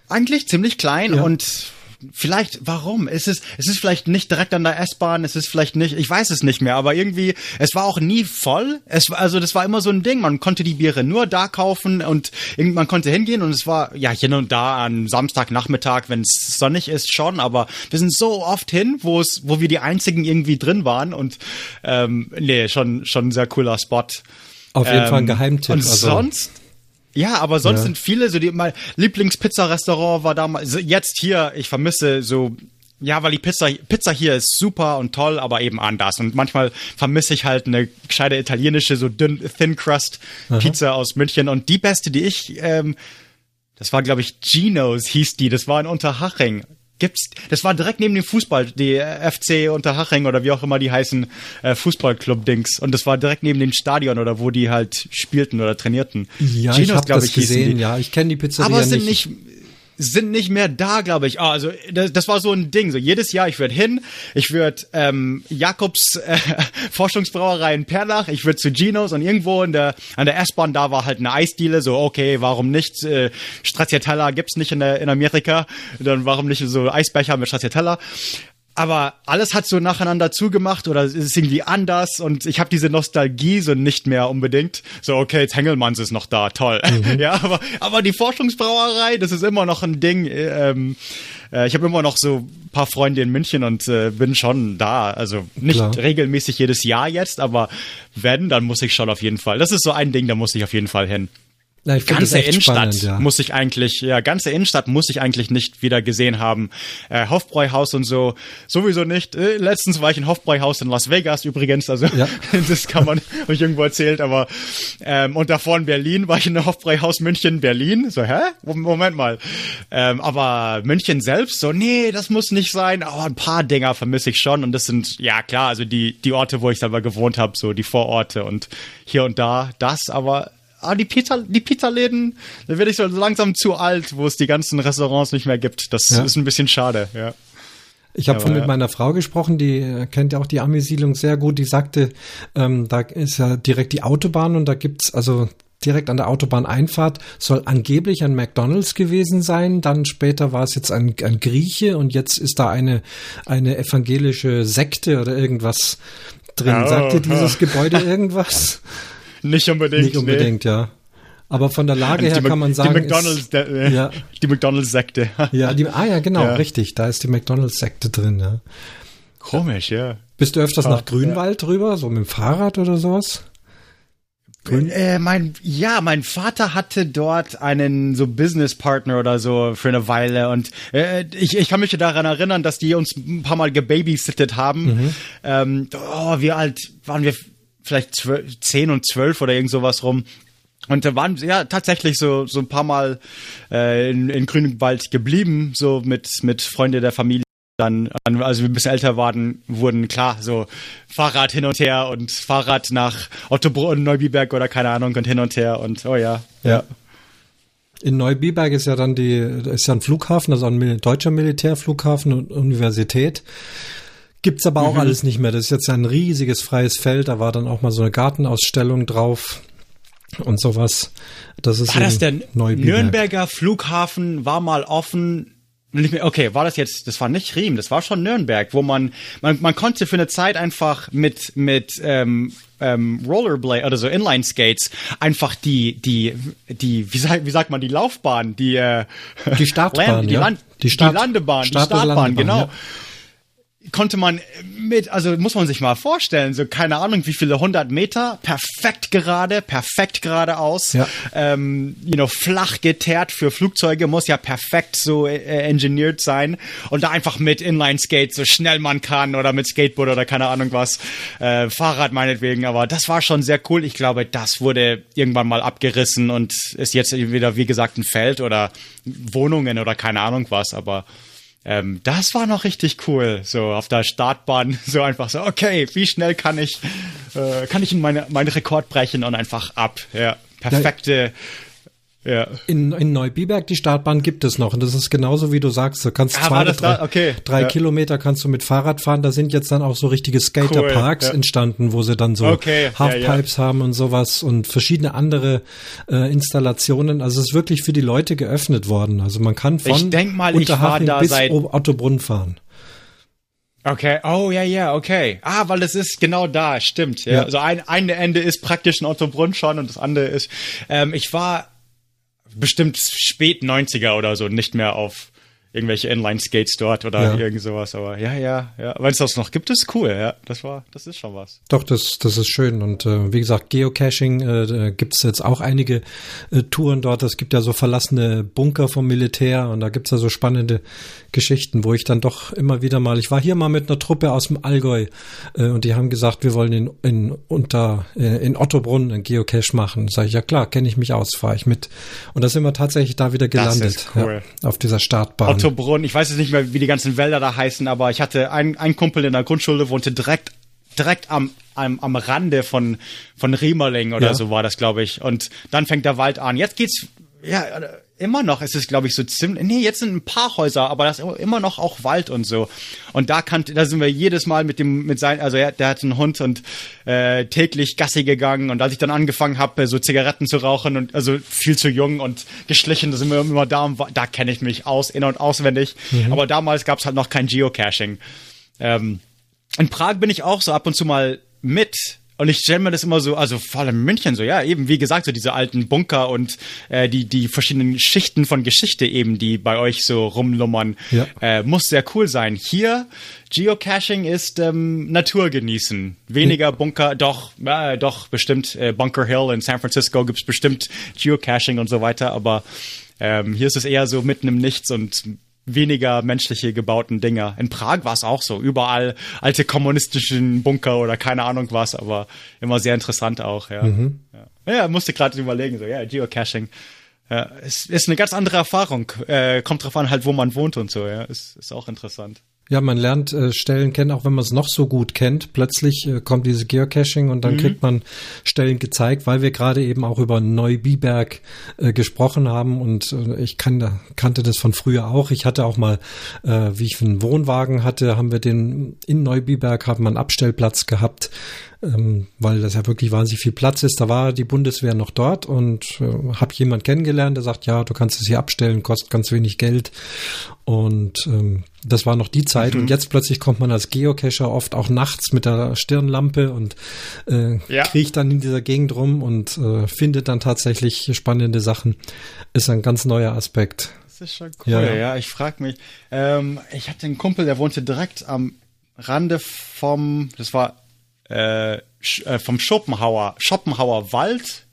S2: eigentlich ziemlich klein ja. und vielleicht, warum? Es ist, es ist vielleicht nicht direkt an der S-Bahn, es ist vielleicht nicht, ich weiß es nicht mehr, aber irgendwie, es war auch nie voll. Es, also das war immer so ein Ding, man konnte die Biere nur da kaufen und man konnte hingehen und es war, ja, hier und da am Samstagnachmittag, wenn es sonnig ist, schon, aber wir sind so oft hin, wo es, wo wir die einzigen irgendwie drin waren und ähm, nee, schon, schon ein sehr cooler Spot.
S1: Auf jeden ähm, Fall ein ähm, Geheimtipp.
S2: Und also. sonst, ja, aber sonst ja. sind viele so die mein Lieblingspizza-Restaurant war damals jetzt hier. Ich vermisse so ja, weil die Pizza Pizza hier ist super und toll, aber eben anders und manchmal vermisse ich halt eine gescheite italienische so dünn Thin Crust Pizza Aha. aus München und die beste, die ich ähm, das war glaube ich Geno's hieß die, das war in Unterhaching gibt's, das war direkt neben dem Fußball, die FC Unterhaching oder wie auch immer die heißen, äh, Fußballclub-Dings. Und das war direkt neben dem Stadion oder wo die halt spielten oder trainierten.
S1: Ja, Ginos, ich habe das ich, gesehen, ja. Ich kenne die Pizzeria
S2: Aber es sind nicht, nicht sind nicht mehr da, glaube ich. Ah, also das, das, war so ein Ding. So jedes Jahr, ich würde hin, ich würde ähm, Jakobs äh, Forschungsbrauerei in Perlach, ich würde zu Ginos und irgendwo in der an der S-Bahn da war halt eine Eisdiele. So okay, warum nicht? Äh, Stracciatella gibt's nicht in der in Amerika, dann warum nicht so Eisbecher mit Stracciatella? Aber alles hat so nacheinander zugemacht oder es ist irgendwie anders und ich habe diese Nostalgie so nicht mehr unbedingt. So, okay, jetzt Hengelmanns ist noch da, toll. Mhm. Ja, aber, aber die Forschungsbrauerei, das ist immer noch ein Ding. Ähm, äh, ich habe immer noch so ein paar Freunde in München und äh, bin schon da. Also nicht Klar. regelmäßig jedes Jahr jetzt, aber wenn, dann muss ich schon auf jeden Fall. Das ist so ein Ding, da muss ich auf jeden Fall hin. Ja, ganze Innenstadt spannend, ja. muss ich eigentlich, ja, ganze Innenstadt muss ich eigentlich nicht wieder gesehen haben. Äh, Hofbräuhaus und so, sowieso nicht. Äh, letztens war ich in Hofbräuhaus in Las Vegas übrigens, also ja. das kann man, habe ich irgendwo erzählt, aber ähm, und davor in Berlin war ich in Hofbräuhaus München, Berlin. So, hä? Moment mal. Ähm, aber München selbst, so, nee, das muss nicht sein, aber ein paar Dinger vermisse ich schon und das sind, ja klar, also die, die Orte, wo ich selber gewohnt habe, so die Vororte und hier und da, das, aber ah, die Pizza, die Pizzaläden, da werde ich so langsam zu alt, wo es die ganzen Restaurants nicht mehr gibt. Das ja. ist ein bisschen schade, ja.
S1: Ich habe von mit meiner Frau gesprochen, die kennt ja auch die Army-Siedlung sehr gut. Die sagte, ähm, da ist ja direkt die Autobahn und da gibt's also direkt an der Autobahneinfahrt soll angeblich ein McDonald's gewesen sein. Dann später war es jetzt ein, ein Grieche und jetzt ist da eine eine evangelische Sekte oder irgendwas drin. Oh, Sagte dieses oh. Gebäude irgendwas?
S2: Nicht unbedingt.
S1: Nicht unbedingt, nee. ja. Aber von der Lage her kann man sagen.
S2: Die McDonalds, ist, äh, ja. die McDonalds-Sekte.
S1: ja, die, ah ja, genau, ja. richtig. Da ist die McDonalds-Sekte drin, ja.
S2: Komisch, ja.
S1: Bist du öfters ah, nach Grünwald ja. rüber, so mit dem Fahrrad oder sowas?
S2: Grün? Äh, mein, ja, mein Vater hatte dort einen so Business-Partner oder so für eine Weile und äh, ich, ich kann mich daran erinnern, dass die uns ein paar Mal gebabysittet haben. Mhm. Ähm, oh, wie alt waren wir? Vielleicht zwölf, zehn und zwölf oder irgend sowas rum. Und da waren ja tatsächlich so so ein paar Mal äh, in, in Grünwald geblieben, so mit mit Freunde der Familie. Dann, als wir ein bisschen älter waren, wurden klar so Fahrrad hin und her und Fahrrad nach Ottobrunn, Neubiberg oder keine Ahnung und hin und her und oh ja, ja.
S1: In Neubiberg ist ja dann die ist ja ein Flughafen, also ein deutscher Militärflughafen und Universität. Gibt's aber auch mhm. alles nicht mehr. Das ist jetzt ein riesiges freies Feld. Da war dann auch mal so eine Gartenausstellung drauf und sowas. Das ist
S2: war das der. Nürnberger Flughafen war mal offen Okay, war das jetzt, das war nicht Riem, das war schon Nürnberg, wo man, man, man konnte für eine Zeit einfach mit, mit ähm, ähm, Rollerblade oder so Inline Skates einfach die, die, die, wie, sagt, wie sagt man, die Laufbahn, die, äh,
S1: die Startbahn,
S2: Land, die,
S1: ja.
S2: Land,
S1: die, Start,
S2: die Landebahn,
S1: Start
S2: die Startbahn,
S1: Landebahn,
S2: genau.
S1: Ja
S2: konnte man mit, also muss man sich mal vorstellen, so keine Ahnung, wie viele hundert Meter, perfekt gerade, perfekt geradeaus,
S1: ja.
S2: ähm, you know, flach geteert für Flugzeuge, muss ja perfekt so äh, engineert sein und da einfach mit Inline-Skate so schnell man kann oder mit Skateboard oder keine Ahnung was, äh, Fahrrad meinetwegen, aber das war schon sehr cool. Ich glaube, das wurde irgendwann mal abgerissen und ist jetzt wieder, wie gesagt, ein Feld oder Wohnungen oder keine Ahnung was, aber ähm, das war noch richtig cool, so auf der Startbahn, so einfach so, okay, wie schnell kann ich, äh, kann ich meine, meinen Rekord brechen und einfach ab, ja, perfekte, ja.
S1: In, in Neubiberg die Startbahn gibt es noch und das ist genauso wie du sagst. Du kannst
S2: Ah,
S1: zwei oder drei?
S2: Okay.
S1: drei
S2: Ja.
S1: Kilometer kannst du mit Fahrrad fahren. Da sind jetzt dann auch so richtige Skaterparks
S2: Cool, ja.
S1: entstanden, wo sie dann so
S2: Okay, ja,
S1: Halfpipes haben und sowas und verschiedene andere äh, Installationen. Also es ist wirklich für die Leute geöffnet worden. Also man kann von
S2: Ich denk mal, ich
S1: Unterhaching
S2: da
S1: bis Ottobrunn fahren.
S2: Okay, oh ja, ja, okay. Ah, weil es ist genau da, stimmt. Ja.
S1: Ja.
S2: Also ein, eine Ende ist praktisch ein Ottobrunn schon und das andere ist, ähm, ich war bestimmt spät 90er oder so, nicht mehr auf irgendwelche Inline-Skates dort oder
S1: Ja.
S2: irgend sowas, aber ja, ja, ja. Wenn es das noch gibt, ist cool, ja. Das war, das ist schon was.
S1: Doch, das, das ist schön. Und äh, wie gesagt, Geocaching äh, da gibt's jetzt auch einige äh, Touren dort. Es gibt ja so verlassene Bunker vom Militär und da gibt's ja so spannende Geschichten, wo ich dann doch immer wieder mal, ich war hier mal mit einer Truppe aus dem Allgäu äh, und die haben gesagt, wir wollen in, in unter äh, in Ottobrunn einen Geocache machen. Sag ich, ja klar, kenne ich mich aus, fahre ich mit. Und da sind wir tatsächlich da wieder
S2: Das
S1: gelandet.
S2: ist cool.
S1: Ja, auf dieser Startbahn.
S2: Ottobrunn, ich weiß jetzt nicht mehr, wie die ganzen Wälder da heißen, aber ich hatte einen, einen Kumpel in der Grundschule, wohnte direkt direkt am, am, am Rande von, von Riemerling oder
S1: Ja.
S2: so war das, glaube ich. Und dann fängt der Wald an. Jetzt geht's, ja, immer noch ist es, glaube ich, so ziemlich, nee, jetzt sind ein paar Häuser, aber das ist immer noch auch Wald und so. Und da kann, da sind wir jedes Mal mit dem, mit sein, also er, der hat einen Hund und äh, täglich Gassi gegangen. Und als ich dann angefangen habe, so Zigaretten zu rauchen und also viel zu jung und geschlichen, da sind wir immer da, da kenne ich mich aus, in- und auswendig. Aber damals gab es halt noch kein Geocaching. Ähm, in Prag bin ich auch so ab und zu mal mit. Und ich stelle mir das immer so, also vor allem in München so, ja, eben wie gesagt, so diese alten Bunker und äh, die, die verschiedenen Schichten von Geschichte eben, die bei euch so rumlummern,
S1: Ja.
S2: äh, muss sehr cool sein. Hier, Geocaching ist ähm, Natur genießen. Weniger Bunker, doch, äh, doch, bestimmt äh, Bunker Hill in San Francisco gibt's bestimmt Geocaching und so weiter, aber ähm, hier ist es eher so mitten im Nichts und weniger menschliche gebauten Dinger. In Prag war es auch so. Überall alte kommunistischen Bunker oder keine Ahnung was, aber immer sehr interessant auch, ja. Ja, ja musste gerade überlegen, so, ja, Geocaching. Ja, es ist eine ganz andere Erfahrung. Äh, kommt drauf an, halt, wo man wohnt und so, ja. Ist, ist auch interessant.
S1: Ja, man lernt äh, Stellen kennen, auch wenn man es noch so gut kennt. Plötzlich äh, kommt diese Geocaching und dann kriegt man Stellen gezeigt, weil wir gerade eben auch über Neubiberg äh, gesprochen haben und äh, ich kann, kannte das von früher auch. Ich hatte auch mal, äh, wie ich einen Wohnwagen hatte, haben wir den in Neubiberg haben wir einen Abstellplatz gehabt, ähm, weil das ja wirklich wahnsinnig viel Platz ist. Da war die Bundeswehr noch dort und äh, habe jemand kennengelernt, der sagt, ja, du kannst es hier abstellen, kostet ganz wenig Geld. Und ähm, das war noch die Zeit. Und jetzt plötzlich kommt man als Geocacher oft auch nachts mit der Stirnlampe und äh,
S2: Ja.
S1: kriecht dann in dieser Gegend rum und äh, findet dann tatsächlich spannende Sachen. Ist ein ganz neuer Aspekt.
S2: Das ist schon cool,
S1: Ja,
S2: ja.
S1: ja.
S2: ich frage mich. Ähm, ich hatte einen Kumpel, der wohnte direkt am Rande vom, das war äh, äh, vom Schopenhauer, Schopenhauer Wald.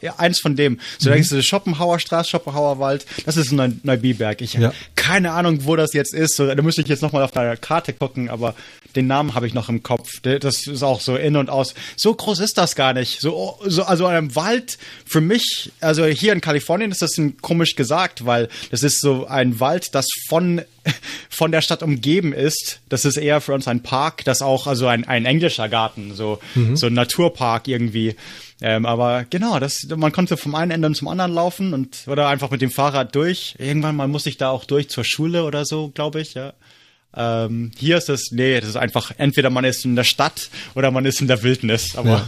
S2: Ja, eins von dem. So, da ist die Schopenhauer Straße, Schopenhauer Wald. Das ist Neu Neubiberg. Ich
S1: Ja.
S2: keine Ahnung, wo das jetzt ist. So, da müsste ich jetzt nochmal auf der Karte gucken, aber den Namen habe ich noch im Kopf. Das ist auch so in und aus. So groß ist das gar nicht. So, so also ein Wald für mich, also hier in Kalifornien ist das ein komisch gesagt, weil das ist so ein Wald, das von von der Stadt umgeben ist. Das ist eher für uns ein Park, das auch also ein ein englischer Garten, so so ein Naturpark irgendwie. Ähm, aber genau, das, man konnte vom einen Ende zum anderen laufen und oder einfach mit dem Fahrrad durch. Irgendwann mal muss ich da auch durch zur Schule oder so, glaube ich, ja. Ähm, hier ist es, nee, das ist einfach, entweder man ist in der Stadt oder man ist in der Wildnis, aber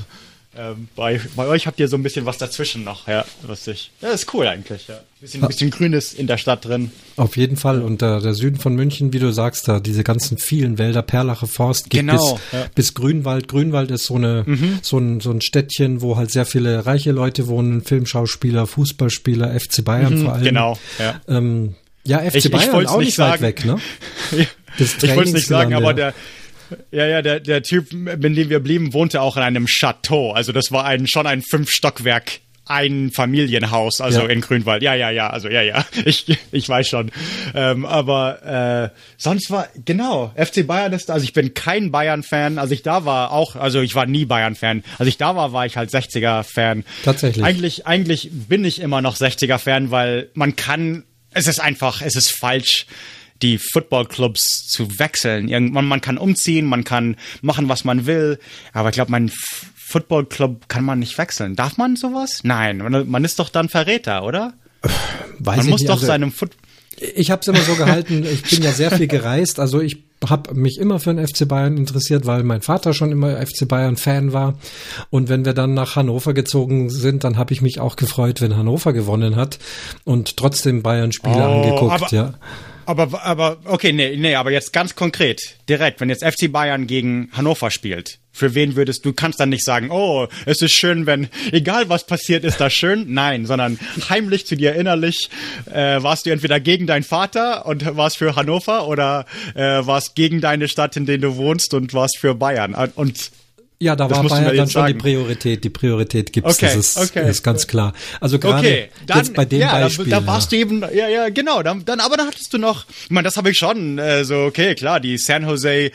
S2: Ähm, bei, bei euch habt ihr so ein bisschen was dazwischen noch, ja, lustig. Ja, ist cool eigentlich, ja. Bisschen, ein bisschen Grünes in der Stadt drin.
S1: Auf jeden Fall. Und äh, der Süden von München, wie du sagst, da diese ganzen vielen Wälder, Perlacher Forst geht
S2: Genau,
S1: bis,
S2: ja.
S1: bis Grünwald. Grünwald ist so eine so, ein, so ein Städtchen, wo halt sehr viele reiche Leute wohnen, Filmschauspieler, Fußballspieler, FC Bayern vor allem.
S2: Genau, ja.
S1: Ähm, ja, FC
S2: Ich- ich
S1: Bayern
S2: wollt's
S1: auch
S2: nicht
S1: nicht weit
S2: sagen.
S1: weg, ne? Das
S2: ich wollte es nicht sagen, aber der, ja, ja, der, der Typ, mit dem wir blieben, wohnte auch in einem Chateau. Also das war ein, schon ein Fünf-Stockwerk, ein Familienhaus, also
S1: Ja.
S2: in Grünwald. Ja, ja, ja, also ja, ja, ich, ich weiß schon. Ähm, aber äh, sonst war, genau, FC Bayern ist, also ich bin kein Bayern-Fan. Als ich da war, auch, also ich war nie Bayern-Fan. Als ich da war, war ich halt 60er-Fan.
S1: Tatsächlich.
S2: Eigentlich, eigentlich bin ich immer noch 60er-Fan, weil man kann, es ist einfach, es ist falsch, die Footballclubs zu wechseln. Irgendwann, man kann umziehen, man kann machen, was man will, aber ich glaube, mein F- Footballclub kann man nicht wechseln. Darf man sowas? Nein, man, ist doch dann Verräter, oder?
S1: Weiß
S2: Man muss
S1: nicht,
S2: doch
S1: also-
S2: seinem Foot
S1: Ich habe es immer so gehalten, ich bin ja sehr viel gereist, also ich habe mich immer für den FC Bayern interessiert, weil mein Vater schon immer FC Bayern Fan war und wenn wir dann nach Hannover gezogen sind, dann habe ich mich auch gefreut, wenn Hannover gewonnen hat und trotzdem Bayern Spiele
S2: Oh,
S1: angeguckt, ja.
S2: Aber, aber, okay, nee, nee, aber jetzt ganz konkret, direkt, wenn jetzt FC Bayern gegen Hannover spielt, für wen würdest du, kannst dann nicht sagen, oh, es ist schön, wenn, egal was passiert, ist das schön? Nein, sondern heimlich zu dir innerlich, äh, warst du entweder gegen deinen Vater und warst für Hannover oder äh, warst gegen deine Stadt, in der du wohnst und warst für Bayern. Und
S1: Ja, da
S2: Das
S1: war Bayern dann schon die
S2: sagen.
S1: Priorität. Die Priorität gibt's.
S2: Okay,
S1: das ist,
S2: okay.
S1: ist ganz klar. Also gerade
S2: Okay, dann,
S1: jetzt bei dem
S2: ja,
S1: Beispiel.
S2: da, da warst
S1: ja.
S2: du eben, ja, ja, genau, dann, dann, aber dann hattest du noch, ich meine, das habe ich schon, äh, so, okay, klar, die San Jose,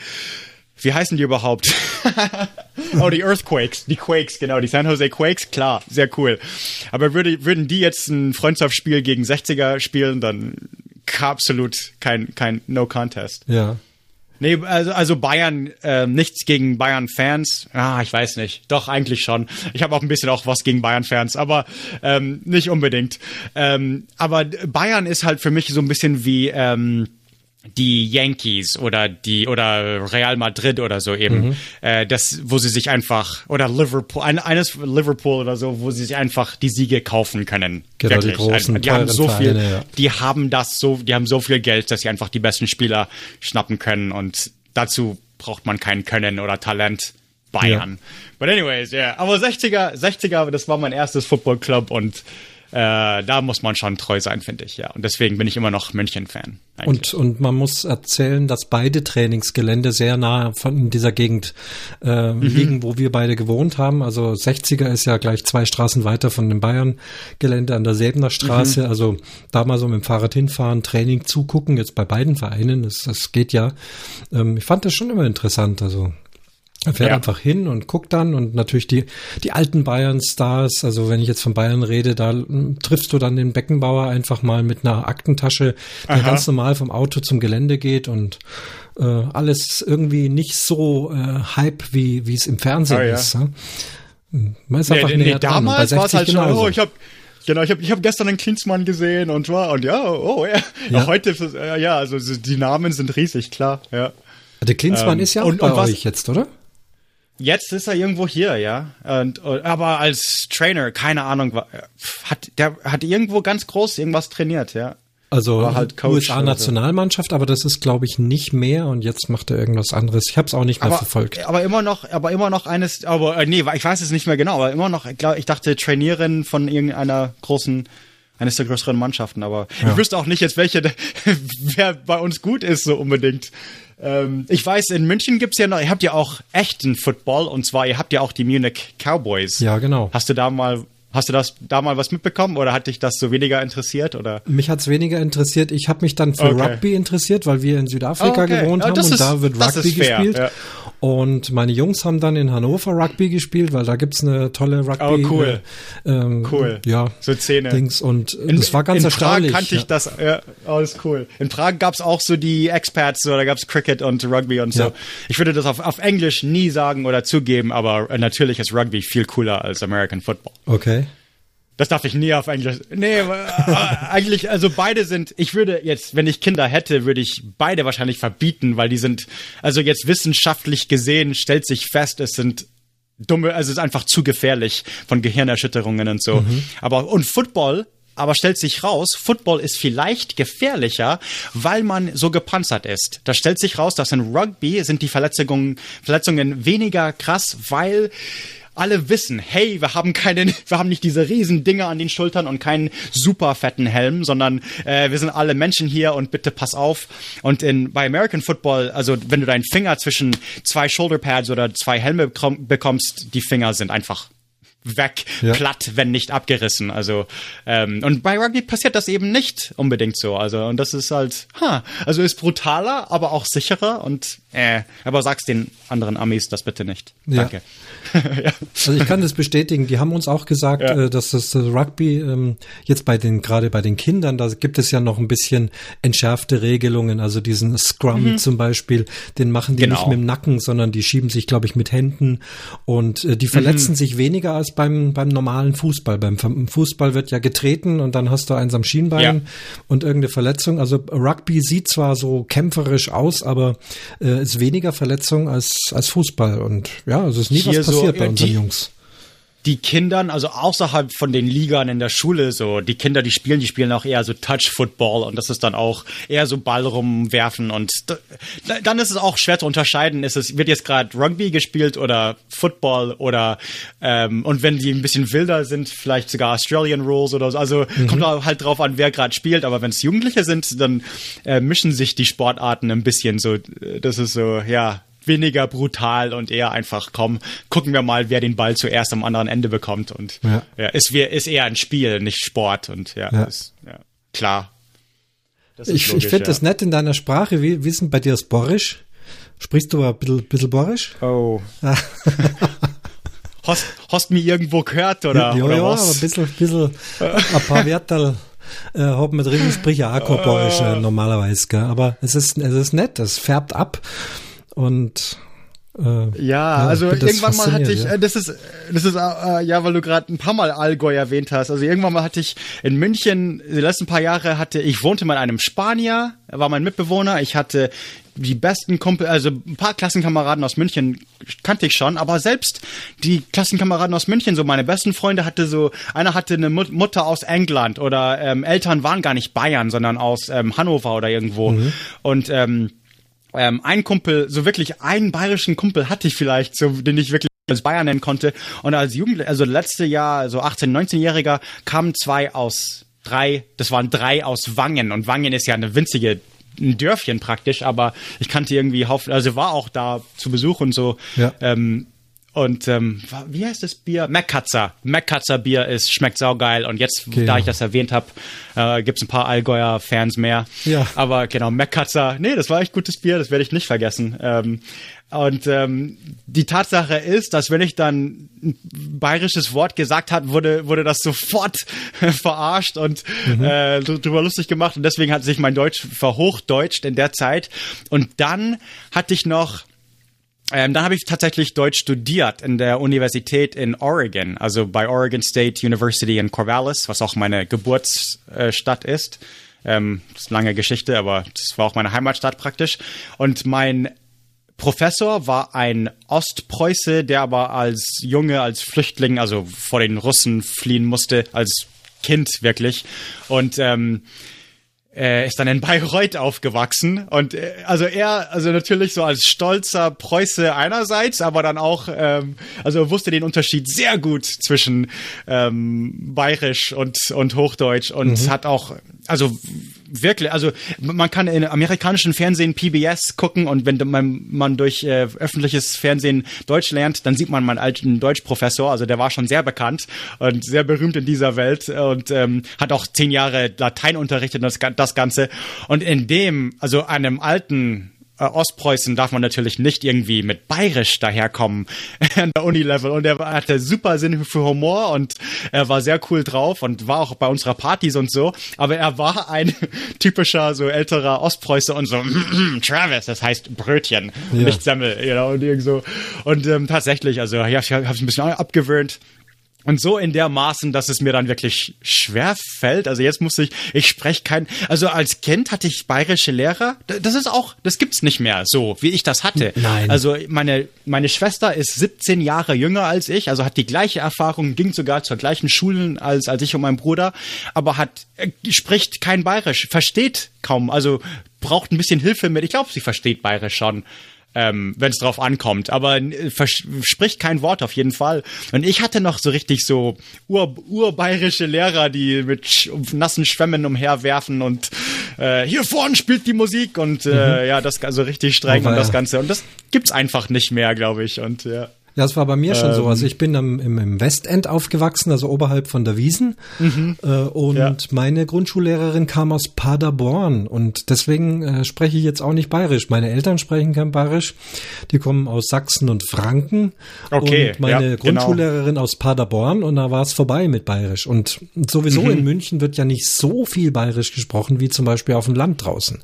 S2: wie heißen die überhaupt? oh, die Earthquakes, die Quakes, genau, die San Jose Quakes, klar, sehr cool. Aber würde, würden die jetzt ein Freundschaftsspiel gegen 60er spielen, dann absolut kein, kein No Contest.
S1: ja.
S2: Nee, also, also Bayern, äh, nichts gegen Bayern-Fans. Ah, ich weiß nicht. Doch, eigentlich schon. Ich habe auch ein bisschen auch was gegen Bayern-Fans, aber ähm, nicht unbedingt. Ähm, aber Bayern ist halt für mich so ein bisschen wie ähm, die Yankees oder die oder Real Madrid oder so eben, äh, das, wo sie sich einfach oder Liverpool, ein, eines Liverpool oder so, wo sie sich einfach die Siege kaufen können.
S1: Genau, die
S2: Wirklich.
S1: großen,
S2: die haben so viel,
S1: Vereine, ja.
S2: die haben das so, die haben so viel Geld, dass sie einfach die besten Spieler schnappen können und dazu braucht man kein Können oder Talent. Bayern. But anyways, ja. Yeah. Aber 60er, 60er, das war mein erstes Footballclub und äh, da muss man schon treu sein, finde ich, ja. Und deswegen bin ich immer noch München-Fan.
S1: Und, und man muss erzählen, dass beide Trainingsgelände sehr nah von dieser Gegend äh,
S2: Mhm.
S1: liegen, wo wir beide gewohnt haben. Also 60er ist ja gleich zwei Straßen weiter von dem Bayern-Gelände an der Säbener
S2: Mhm.
S1: Straße. Also da mal so mit dem Fahrrad hinfahren, Training zugucken, jetzt bei beiden Vereinen, das, das geht ja. Ähm, ich fand das schon immer interessant. Also er fährt
S2: Ja.
S1: einfach hin und guckt dann und natürlich die, die alten Bayern-Stars, also wenn ich jetzt von Bayern rede, da mm, triffst du dann den Beckenbauer einfach mal mit einer Aktentasche, der
S2: Aha.
S1: ganz normal vom Auto zum Gelände geht und äh, alles irgendwie nicht so äh, Hype, wie wie es im Fernsehen
S2: Oh ja.
S1: ist. Ja? Man ist
S2: Nee,
S1: einfach
S2: nee,
S1: näher
S2: nee,
S1: dran.
S2: Damals war es
S1: 60
S2: halt schon,
S1: genauso.
S2: oh, ich habe Genau, ich habe ich hab gestern einen Klinsmann gesehen und war und ja, oh ja.
S1: Ja.
S2: Heute ja, also so die Namen sind riesig, klar, ja.
S1: der Klinsmann
S2: ähm,
S1: ist ja auch
S2: und-
S1: bei
S2: und was-
S1: euch jetzt, oder?
S2: Jetzt ist er irgendwo hier, ja. Und, und, aber als Trainer, keine Ahnung, wa- hat der hat irgendwo ganz groß irgendwas trainiert, ja.
S1: Also
S2: halt
S1: USA-Nationalmannschaft, aber das ist, glaube ich, nicht mehr und jetzt macht er irgendwas anderes. Ich habe es auch nicht mehr
S2: Aber,
S1: verfolgt.
S2: aber immer noch, aber immer noch eines, aber äh, nee, ich weiß es nicht mehr genau, aber immer noch, ich, glaub, ich dachte Trainierin von irgendeiner großen, eines der größeren Mannschaften, aber ich wüsste auch nicht jetzt welche, wer bei uns gut ist so unbedingt. Ähm, ich weiß, in München gibt's ja noch, ihr habt ja auch echten Football und zwar ihr habt ja auch die Munich Cowboys.
S1: Ja, genau.
S2: Hast du da mal, hast du das da mal was mitbekommen oder hat dich das so weniger interessiert oder?
S1: Mich hat's weniger interessiert. Ich habe mich dann für
S2: Okay.
S1: Rugby interessiert, weil wir in Südafrika
S2: Oh, okay.
S1: gewohnt
S2: Oh,
S1: haben und
S2: ist-
S1: da wird Rugby gespielt.
S2: ja.
S1: Und meine Jungs haben dann in Hannover Rugby gespielt, weil da gibt's eine tolle Rugby.
S2: Oh, cool.
S1: Äh, ähm,
S2: Cool.
S1: Ja.
S2: So Szene.
S1: Dings und äh,
S2: In,
S1: das war ganz
S2: in
S1: erstaunlich.
S2: Prag kannte ich
S1: ja.
S2: das. Ja, alles cool. In Prag gab's auch so die Expats, so, da gab's Cricket und Rugby und so.
S1: Ja.
S2: Ich würde das auf, auf Englisch nie sagen oder zugeben, aber äh, natürlich ist Rugby viel cooler als American Football.
S1: Okay.
S2: Das darf ich nie auf Englisch. Nee, äh, eigentlich, also beide sind, ich würde jetzt, wenn ich Kinder hätte, würde ich beide wahrscheinlich verbieten, weil die sind, also jetzt wissenschaftlich gesehen stellt sich fest, es sind dumme, also es ist einfach zu gefährlich von Gehirnerschütterungen und so. Mhm. Aber und Football aber stellt sich raus, Football ist vielleicht gefährlicher, weil man so gepanzert ist. Da stellt sich raus, dass in Rugby sind die Verletzungen, Verletzungen weniger krass, weil alle wissen, hey, wir haben keinen, wir haben nicht diese riesen Dinger an den Schultern und keinen super fetten Helm, sondern äh, wir sind alle Menschen hier und bitte pass auf. Und in bei American Football, also wenn du deinen Finger zwischen zwei Shoulderpads oder zwei Helme bekommst, die Finger sind einfach weg, ja. platt, wenn nicht abgerissen. Also ähm, und bei Rugby passiert das eben nicht unbedingt so. Also und das ist halt, ha, also ist brutaler, aber auch sicherer und äh, aber sag's den anderen Amis das bitte nicht. Danke.
S1: ja. Also ich kann das bestätigen. Die haben uns auch gesagt, ja. äh, dass das Rugby ähm, jetzt bei den gerade bei den Kindern, da gibt es ja noch ein bisschen entschärfte Regelungen. Also diesen Scrum mhm. zum Beispiel, den machen die genau. nicht mit dem Nacken, sondern die schieben sich, glaube ich, mit Händen und äh, die verletzen mhm. sich weniger als beim beim normalen Fußball. Beim Fußball wird ja getreten und dann hast du eins am Schienbein ja. und irgendeine Verletzung. Also Rugby sieht zwar so kämpferisch aus, aber äh, ist weniger Verletzung als als Fußball. Und ja, also es ist nie Hier was passiert passiert bei unseren die, Jungs
S2: die Kindern, also außerhalb von den Ligern in der Schule, so die Kinder, die spielen, die spielen auch eher so Touch-Football und das ist dann auch eher so Ball rumwerfen und dann ist es auch schwer zu unterscheiden, ist es wird jetzt gerade Rugby gespielt oder Football oder ähm, und wenn die ein bisschen wilder sind, vielleicht sogar Australian Rules oder so. Also mhm. kommt halt drauf an, wer gerade spielt. Aber wenn es Jugendliche sind, dann äh, mischen sich die Sportarten ein bisschen so. Das ist so, ja weniger brutal und eher einfach, komm, gucken wir mal, wer den Ball zuerst am anderen Ende bekommt. Und ja, ja ist, ist eher ein Spiel, nicht Sport. Und ja, ja. Ist, ja klar.
S1: ich ich finde das nett in deiner Sprache. Wie, wie ist denn bei dir das Borisch? Sprichst du ein bisschen, bisschen Borisch?
S2: Oh. hast, hast du mich irgendwo gehört, oder?
S1: Ja,
S2: oder
S1: ja,
S2: was?
S1: aber ein bisschen, bisschen ein paar Wörter äh, hat man drin, spricht auch kein Borisch äh, normalerweise, gell? aber es ist, es ist nett, es färbt ab und
S2: äh, ja, ja, also irgendwann mal hatte ich. Äh, das ist, das ist äh, ja, weil du gerade ein paar Mal Allgäu erwähnt hast. Also irgendwann mal hatte ich in München, die letzten paar Jahre hatte ich wohnte mit einem Spanier, er war mein Mitbewohner. Ich hatte die besten Kumpel, also ein paar Klassenkameraden aus München kannte ich schon, aber selbst die Klassenkameraden aus München, so meine besten Freunde hatte so, einer hatte eine Mut Mutter aus England oder ähm, Eltern waren gar nicht Bayern, sondern aus ähm, Hannover oder irgendwo mhm. und ähm, ähm, ein Kumpel, so wirklich einen bayerischen Kumpel hatte ich vielleicht, so, den ich wirklich als Bayern nennen konnte. Und als Jugendlicher, also letzte Jahr, so 18-, 19-Jähriger, kamen zwei aus drei, das waren drei aus Wangen. Und Wangen ist ja eine winzige ein Dörfchen praktisch, aber ich kannte irgendwie Haufen, also war auch da zu Besuch und so. Ja. Ähm, und ähm, wie heißt das Bier? McCutzer. McCutzer Bier ist, schmeckt saugeil. Und jetzt, genau. da ich das erwähnt habe, äh, gibt es ein paar Allgäuer Fans mehr. Ja. Aber genau, McCutzer, nee, das war echt gutes Bier, das werde ich nicht vergessen. Ähm, und ähm, die Tatsache ist, dass wenn ich dann ein bayerisches Wort gesagt hat, wurde, wurde das sofort verarscht und mhm. äh, drüber lustig gemacht. Und deswegen hat sich mein Deutsch verhochdeutscht in der Zeit. Und dann hatte ich noch ähm, dann habe ich tatsächlich Deutsch studiert in der Universität in Oregon, also bei Oregon State University in Corvallis, was auch meine Geburtsstadt ist. Ähm, das ist eine lange Geschichte, aber das war auch meine Heimatstadt praktisch. Und mein Professor war ein Ostpreuße, der aber als Junge, als Flüchtling, also vor den Russen fliehen musste, als Kind wirklich. Und ähm, äh, ist dann in Bayreuth aufgewachsen und äh, also er also natürlich so als stolzer Preuße einerseits, aber dann auch ähm, also wusste den Unterschied sehr gut zwischen ähm, Bayerisch und und Hochdeutsch und mhm. hat auch also wirklich, also man kann in amerikanischen Fernsehen PBS gucken und wenn man, man durch äh, öffentliches Fernsehen Deutsch lernt, dann sieht man meinen alten Deutschprofessor, also der war schon sehr bekannt und sehr berühmt in dieser Welt und ähm, hat auch zehn Jahre Latein unterrichtet und das, das Ganze. Und in dem, also einem alten äh, Ostpreußen darf man natürlich nicht irgendwie mit bayerisch daherkommen an der Uni-Level. Und er hatte super Sinn für Humor und er war sehr cool drauf und war auch bei unserer Partys und so. Aber er war ein typischer, so älterer Ostpreuße und so, Travis, das heißt Brötchen, ja. nicht Semmel, you know, und irgend so. Und ähm, tatsächlich, also ja, ich habe es ein bisschen abgewöhnt. Und so in der Maßen, dass es mir dann wirklich schwer fällt. Also jetzt muss ich, ich spreche kein, also als Kind hatte ich bayerische Lehrer. Das ist auch, das gibt's nicht mehr so, wie ich das hatte.
S1: Nein.
S2: Also meine, meine Schwester ist 17 Jahre jünger als ich, also hat die gleiche Erfahrung, ging sogar zur gleichen Schulen als, als ich und mein Bruder, aber hat, äh, spricht kein Bayerisch, versteht kaum, also braucht ein bisschen Hilfe mit. Ich glaube, sie versteht Bayerisch schon ähm, wenn es drauf ankommt. Aber äh, spricht kein Wort auf jeden Fall. Und ich hatte noch so richtig so ur, urbayerische Lehrer, die mit sch nassen Schwämmen umherwerfen und äh, hier vorne spielt die Musik und äh, mhm. ja, das also richtig streng oh, und das Ganze. Und das gibt's einfach nicht mehr, glaube ich. Und ja.
S1: Ja, es war bei mir schon ähm, so. Also ich bin am, im, im Westend aufgewachsen, also oberhalb von der Wiesen. Mhm. Äh, und ja. meine Grundschullehrerin kam aus Paderborn und deswegen äh, spreche ich jetzt auch nicht bayerisch. Meine Eltern sprechen kein bayerisch. Die kommen aus Sachsen und Franken.
S2: Okay.
S1: Und meine ja, genau. Grundschullehrerin genau. aus Paderborn und da war es vorbei mit bayerisch. Und sowieso mhm. in München wird ja nicht so viel bayerisch gesprochen wie zum Beispiel auf dem Land draußen.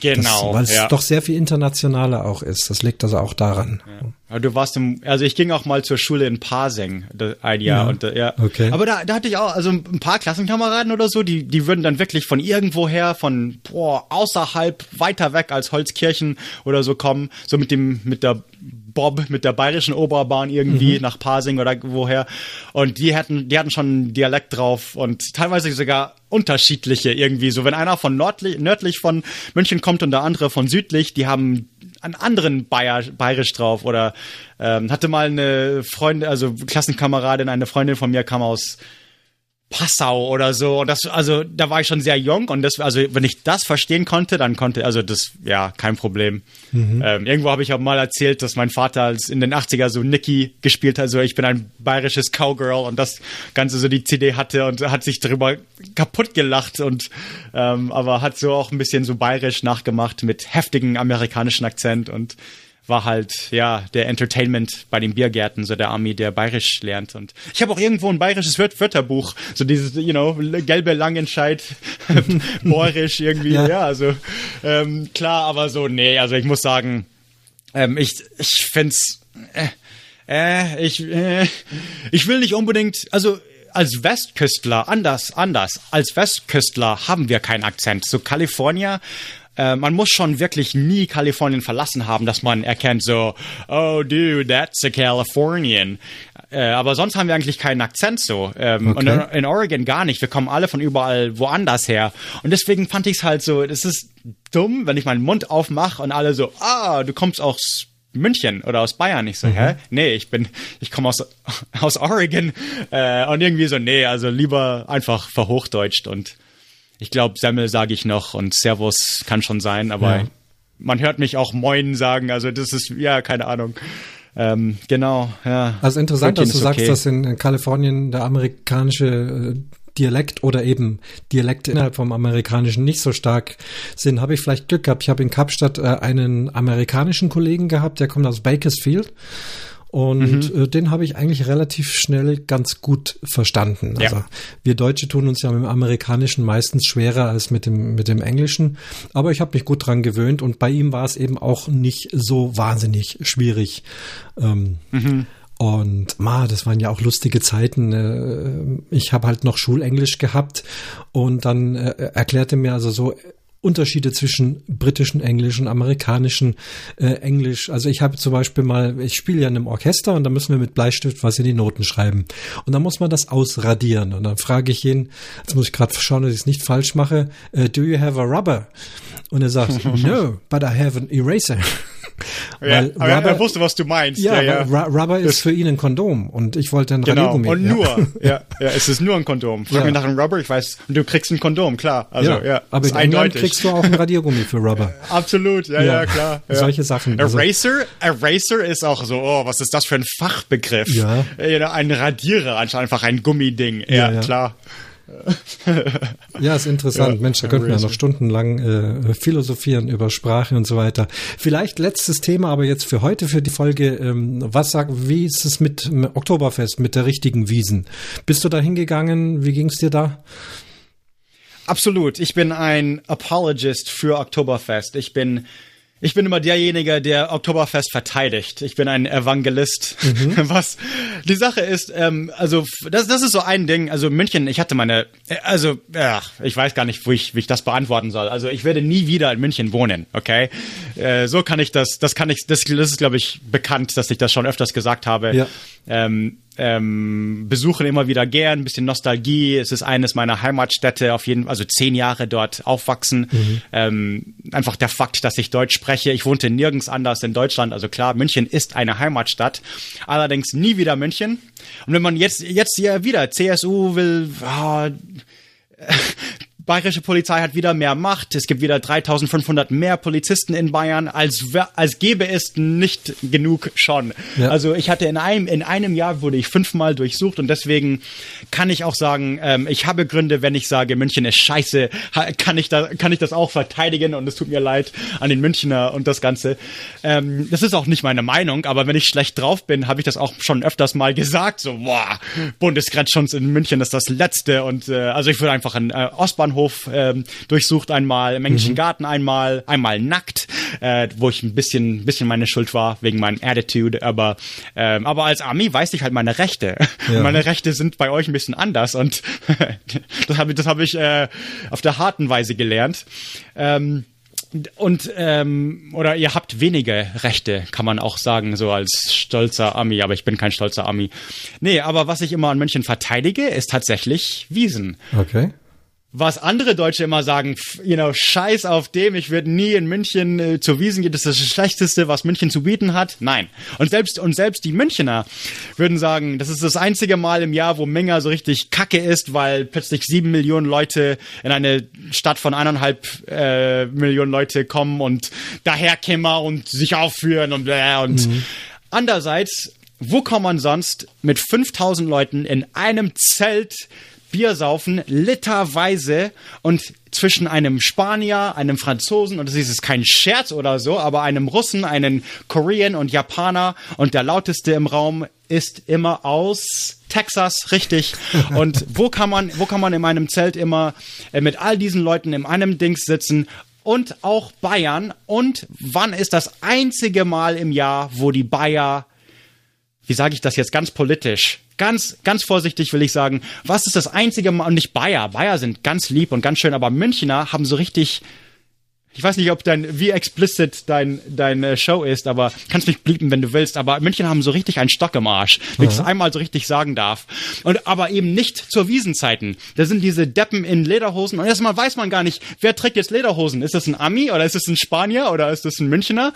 S2: Genau.
S1: weil es ja. doch sehr viel internationaler auch ist. Das liegt also auch daran.
S2: Ja. Du warst im, also ich ging auch mal zur Schule in Pasing ein Jahr
S1: ja.
S2: und äh, ja.
S1: Okay.
S2: Aber da, da hatte ich auch, also ein paar Klassenkameraden oder so, die, die würden dann wirklich von irgendwoher, von boah, außerhalb, weiter weg als Holzkirchen oder so kommen, so mit dem, mit der Bob mit der bayerischen Oberbahn irgendwie mhm. nach Pasing oder woher. Und die hatten, die hatten schon Dialekt drauf und teilweise sogar unterschiedliche irgendwie. So wenn einer von nördlich, nördlich von München kommt und der andere von südlich, die haben einen anderen Bayer, bayerisch drauf oder ähm, hatte mal eine Freundin, also Klassenkameradin, eine Freundin von mir kam aus Passau oder so. Und das, also da war ich schon sehr jung und das, also wenn ich das verstehen konnte, dann konnte, also das, ja, kein Problem. Mhm. Ähm, irgendwo habe ich auch mal erzählt, dass mein Vater als in den 80er so Nicky gespielt hat, so ich bin ein bayerisches Cowgirl und das Ganze so die CD hatte und hat sich darüber kaputt gelacht und ähm, aber hat so auch ein bisschen so bayerisch nachgemacht mit heftigen amerikanischen Akzent und war halt, ja, der Entertainment bei den Biergärten, so der Army, der bayerisch lernt. Und ich habe auch irgendwo ein bayerisches Wörterbuch, so dieses, you know, gelbe Langenscheid, bayerisch irgendwie, ja, ja also ähm, klar, aber so, nee, also ich muss sagen, ähm, ich, ich find's, äh, äh, ich, äh, ich will nicht unbedingt, also als Westküstler anders, anders. Als Westküstler haben wir keinen Akzent. So California äh, man muss schon wirklich nie Kalifornien verlassen haben, dass man erkennt so, oh dude, that's a Californian. Äh, aber sonst haben wir eigentlich keinen Akzent so. Ähm, okay. Und in, in, Oregon gar nicht. Wir kommen alle von überall woanders her. Und deswegen fand ich es halt so, das ist dumm, wenn ich meinen Mund aufmache und alle so, ah, du kommst aus München oder aus Bayern. Ich so, mhm. hä? Nee, ich bin, ich komme aus, aus Oregon. Äh, und irgendwie so, nee, also lieber einfach verhochdeutscht und ich glaube, Semmel sage ich noch und Servus kann schon sein, aber ja. man hört mich auch Moin sagen, also das ist, ja, keine Ahnung. Ähm, genau, ja.
S1: Also interessant, dass du sagst, okay. dass in Kalifornien der amerikanische äh, Dialekt oder eben Dialekte innerhalb vom Amerikanischen nicht so stark sind, habe ich vielleicht Glück gehabt. Ich habe in Kapstadt äh, einen amerikanischen Kollegen gehabt, der kommt aus Bakersfield und mhm. äh, den habe ich eigentlich relativ schnell ganz gut verstanden. Also ja. wir Deutsche tun uns ja mit dem Amerikanischen meistens schwerer als mit dem, mit dem Englischen. Aber ich habe mich gut dran gewöhnt und bei ihm war es eben auch nicht so wahnsinnig schwierig. Ähm, mhm. Und ma, das waren ja auch lustige Zeiten. Äh, ich habe halt noch Schulenglisch gehabt und dann äh, erklärte mir also so Unterschiede zwischen britischen Englisch und amerikanischen äh, Englisch. Also ich habe zum Beispiel mal, ich spiele ja in einem Orchester und da müssen wir mit Bleistift was in die Noten schreiben. Und dann muss man das ausradieren. Und dann frage ich ihn, jetzt muss ich gerade schauen, dass ich es nicht falsch mache, uh, do you have a rubber? Und er sagt, no, but I have an eraser.
S2: Ja, Rubber, er wusste, was du meinst.
S1: Ja, ja, ja. Rubber ist das für ihn ein Kondom und ich wollte ein
S2: genau.
S1: Radiergummi.
S2: Und nur, ja. ja, es ist nur ein Kondom. Frag ja. mich nach einem Rubber, ich weiß, und du kriegst ein Kondom, klar. Also, ja,
S1: aber in England kriegst du auch ein Radiergummi für Rubber.
S2: Absolut, ja, ja, klar.
S1: Solche Sachen.
S2: Also Eraser, Eraser ist auch so, oh, was ist das für ein Fachbegriff? Ja. Ein Radierer, anstatt einfach ein Gummiding. Ja, klar.
S1: ja, ist interessant. Ja, Mensch, da könnten wir noch stundenlang äh, philosophieren über Sprache und so weiter. Vielleicht letztes Thema, aber jetzt für heute, für die Folge. Ähm, was sagt, wie ist es mit dem Oktoberfest, mit der richtigen Wiesen? Bist du da hingegangen? Wie ging es dir da?
S2: Absolut. Ich bin ein Apologist für Oktoberfest. Ich bin Ich bin immer derjenige, der Oktoberfest verteidigt. Ich bin ein Evangelist. Mhm. Was die Sache ist, ähm, also das, das ist so ein Ding. Also München, ich hatte meine, also ja, ich weiß gar nicht, wo ich, wie ich das beantworten soll. Also ich werde nie wieder in München wohnen. Okay, äh, so kann ich das, das kann ich, das, das ist glaube ich bekannt, dass ich das schon öfters gesagt habe. Ja. Ähm, ähm, besuchen immer wieder gern, ein bisschen Nostalgie. Es ist eines meiner Heimatstädte, auf jeden also zehn Jahre dort aufwachsen. Mhm. Ähm, einfach der Fakt, dass ich Deutsch spreche. Ich wohnte nirgends anders in Deutschland. Also klar, München ist eine Heimatstadt. Allerdings nie wieder München. Und wenn man jetzt, jetzt hier wieder CSU will, oh, bayerische Polizei hat wieder mehr Macht. Es gibt wieder 3500 mehr Polizisten in Bayern, als, als gäbe es nicht genug schon. Ja. Also ich hatte in einem, in einem Jahr wurde ich fünfmal durchsucht und deswegen kann ich auch sagen, ähm, ich habe Gründe, wenn ich sage, München ist scheiße, kann ich da, kann ich das auch verteidigen und es tut mir leid an den Münchner und das Ganze. Ähm, das ist auch nicht meine Meinung, aber wenn ich schlecht drauf bin, habe ich das auch schon öfters mal gesagt, so, boah, Bundesgrenzschutz in München ist das Letzte und äh, also ich würde einfach einen äh, Ostbahnhof Bahnhof ähm, durchsucht einmal, im Englischen mhm. Garten einmal, einmal nackt, äh, wo ich ein bisschen, bisschen meine Schuld war wegen meinem Attitude, aber ähm, aber als Army weiß ich halt meine Rechte. Ja. Meine Rechte sind bei euch ein bisschen anders und das habe das hab ich äh, auf der harten Weise gelernt. Ähm, und ähm, oder ihr habt wenige Rechte, kann man auch sagen, so als stolzer Ami, aber ich bin kein stolzer Ami. Nee, aber was ich immer an München verteidige, ist tatsächlich Wiesen.
S1: Okay
S2: was andere Deutsche immer sagen, you know, scheiß auf dem, ich würde nie in München äh, zur Wiesen gehen, das ist das Schlechteste, was München zu bieten hat. Nein. Und selbst, und selbst die Münchner würden sagen, das ist das einzige Mal im Jahr, wo Menger so richtig kacke ist, weil plötzlich sieben Millionen Leute in eine Stadt von eineinhalb äh, Millionen Leute kommen und daherkämmer und sich aufführen und, äh, und mhm. andererseits, wo kann man sonst mit 5000 Leuten in einem Zelt Bier saufen, literweise und zwischen einem Spanier, einem Franzosen, und das ist kein Scherz oder so, aber einem Russen, einem Korean und Japaner und der lauteste im Raum ist immer aus Texas, richtig. Und wo kann man, wo kann man in einem Zelt immer äh, mit all diesen Leuten in einem Dings sitzen und auch Bayern? Und wann ist das einzige Mal im Jahr, wo die Bayer, wie sage ich das jetzt ganz politisch, ganz, ganz vorsichtig will ich sagen, was ist das einzige Mal, und nicht Bayer, Bayer sind ganz lieb und ganz schön, aber Münchner haben so richtig ich weiß nicht, ob dein, wie explicit dein, deine Show ist, aber kannst mich blieben, wenn du willst. Aber München haben so richtig einen Stock im Arsch, wenn ich es einmal so richtig sagen darf. Und, aber eben nicht zur Wiesenzeiten. Da sind diese Deppen in Lederhosen und erstmal weiß man gar nicht, wer trägt jetzt Lederhosen? Ist das ein Ami oder ist das ein Spanier oder ist das ein Münchner?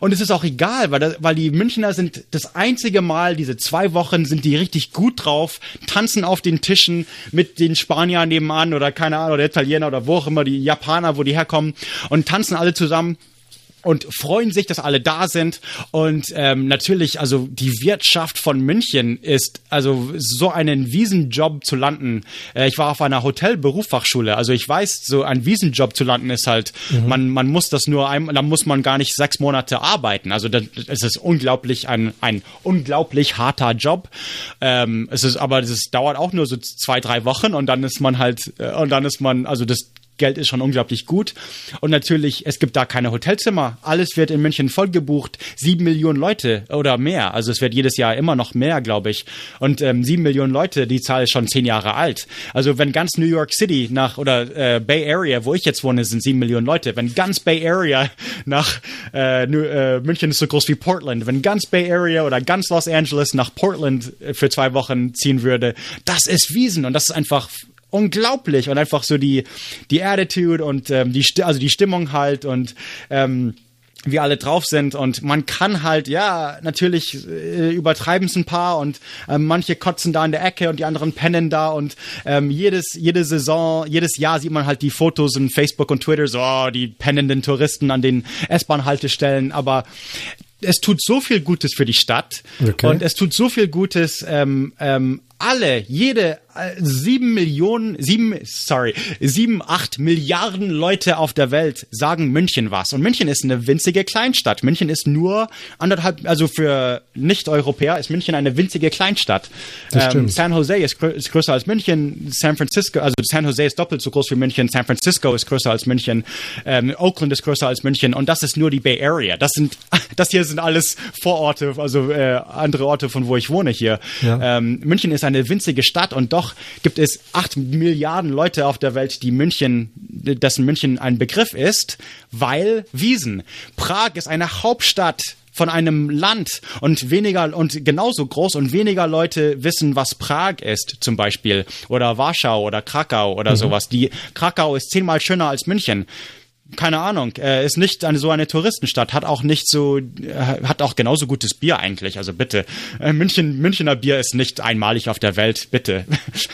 S2: Und es ist auch egal, weil, das, weil die Münchner sind das einzige Mal, diese zwei Wochen sind die richtig gut drauf, tanzen auf den Tischen mit den Spaniern nebenan oder keine Ahnung, oder Italiener oder wo auch immer, die Japaner, wo die herkommen und tanzen alle zusammen und freuen sich, dass alle da sind. Und ähm, natürlich, also die Wirtschaft von München ist, also so einen Wiesenjob zu landen. Äh, ich war auf einer Hotelberufsfachschule, also ich weiß, so ein Wiesenjob zu landen ist halt, mhm. man, man muss das nur einmal, da muss man gar nicht sechs Monate arbeiten. Also das, es ist unglaublich ein, ein unglaublich harter Job. Ähm, es ist, aber es dauert auch nur so zwei, drei Wochen und dann ist man halt, äh, und dann ist man, also das Geld ist schon unglaublich gut. Und natürlich, es gibt da keine Hotelzimmer. Alles wird in München vollgebucht. Sieben Millionen Leute oder mehr. Also es wird jedes Jahr immer noch mehr, glaube ich. Und ähm, sieben Millionen Leute, die Zahl ist schon zehn Jahre alt. Also wenn ganz New York City nach oder äh, Bay Area, wo ich jetzt wohne, sind sieben Millionen Leute. Wenn ganz Bay Area nach äh, New, äh, München ist so groß wie Portland. Wenn ganz Bay Area oder ganz Los Angeles nach Portland äh, für zwei Wochen ziehen würde, das ist Wiesen und das ist einfach unglaublich. Und einfach so die die Attitude und ähm, die also die Stimmung halt und ähm, wie alle drauf sind. Und man kann halt, ja, natürlich äh, übertreiben es ein paar und äh, manche kotzen da in der Ecke und die anderen pennen da und ähm, jedes, jede Saison, jedes Jahr sieht man halt die Fotos in Facebook und Twitter, so oh, die pennenden Touristen an den S-Bahn-Haltestellen, aber es tut so viel Gutes für die Stadt okay. und es tut so viel Gutes ähm, ähm, alle, jede sieben Millionen, sieben, sorry, sieben, acht Milliarden Leute auf der Welt sagen München was. Und München ist eine winzige Kleinstadt. München ist nur anderthalb, also für Nicht-Europäer ist München eine winzige Kleinstadt. Ähm, San Jose ist, grö ist, größer als München, San Francisco, also San Jose ist doppelt so groß wie München, San Francisco ist größer als München, ähm, Oakland ist größer als München und das ist nur die Bay Area. Das sind, das hier sind alles Vororte, also äh, andere Orte, von wo ich wohne hier. Ja. Ähm, München ist eine winzige Stadt und doch gibt es acht Milliarden Leute auf der Welt, die München, dessen München ein Begriff ist, weil Wiesen. Prag ist eine Hauptstadt von einem Land und weniger und genauso groß und weniger Leute wissen, was Prag ist, zum Beispiel, oder Warschau oder Krakau oder mhm. sowas. Die Krakau ist zehnmal schöner als München keine Ahnung, äh, ist nicht eine, so eine Touristenstadt, hat auch nicht so, äh, hat auch genauso gutes Bier eigentlich, also bitte. Äh, München, Münchner Bier ist nicht einmalig auf der Welt, bitte.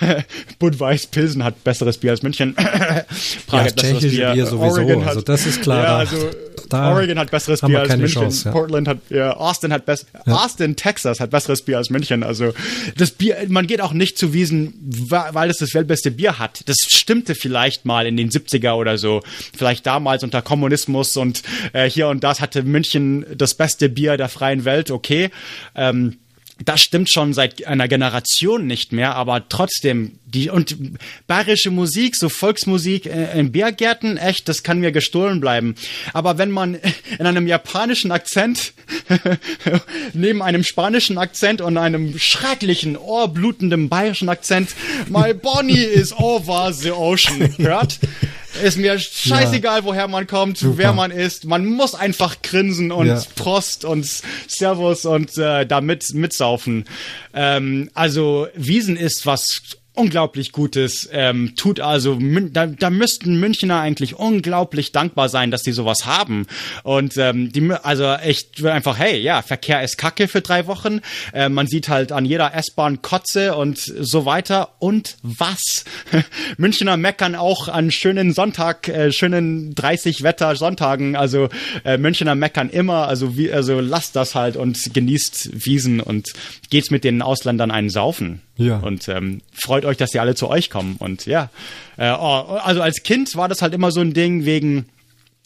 S2: Budweis Pilsen hat besseres Bier als München.
S1: Prag ja, hat besseres Bier. Bier sowieso,
S2: Oregon
S1: also das ist klar.
S2: Ja, also da Oregon hat besseres Bier als München, Chance, ja. Portland hat, ja, Austin hat besser, ja. Austin, Texas hat besseres Bier als München, also das Bier, man geht auch nicht zu Wiesen, weil es das weltbeste Bier hat. Das stimmte vielleicht mal in den 70er oder so, vielleicht damals damals unter Kommunismus und äh, hier und das hatte München das beste Bier der freien Welt, okay. Ähm, das stimmt schon seit einer Generation nicht mehr, aber trotzdem die und bayerische Musik, so Volksmusik äh, in Biergärten, echt, das kann mir gestohlen bleiben. Aber wenn man in einem japanischen Akzent neben einem spanischen Akzent und einem schrecklichen ohrblutenden bayerischen Akzent My Bonnie is over the ocean hört, ist mir scheißegal, ja. woher man kommt, Super. wer man ist. Man muss einfach grinsen und ja. Prost und Servus und äh, damit mitsaufen. Ähm, also Wiesen ist was unglaublich Gutes ähm, tut. Also da, da müssten Münchner eigentlich unglaublich dankbar sein, dass sie sowas haben. Und ähm, die, also echt einfach, hey, ja, Verkehr ist Kacke für drei Wochen. Äh, man sieht halt an jeder S-Bahn Kotze und so weiter. Und was? Münchner meckern auch an schönen Sonntag, äh, schönen 30 Wetter Sonntagen. Also äh, Münchner meckern immer. Also wie, also lasst das halt und genießt Wiesen und geht's mit den Ausländern einen saufen. Ja. Und ähm, freut euch, dass die alle zu euch kommen. Und ja, äh, oh, also als Kind war das halt immer so ein Ding wegen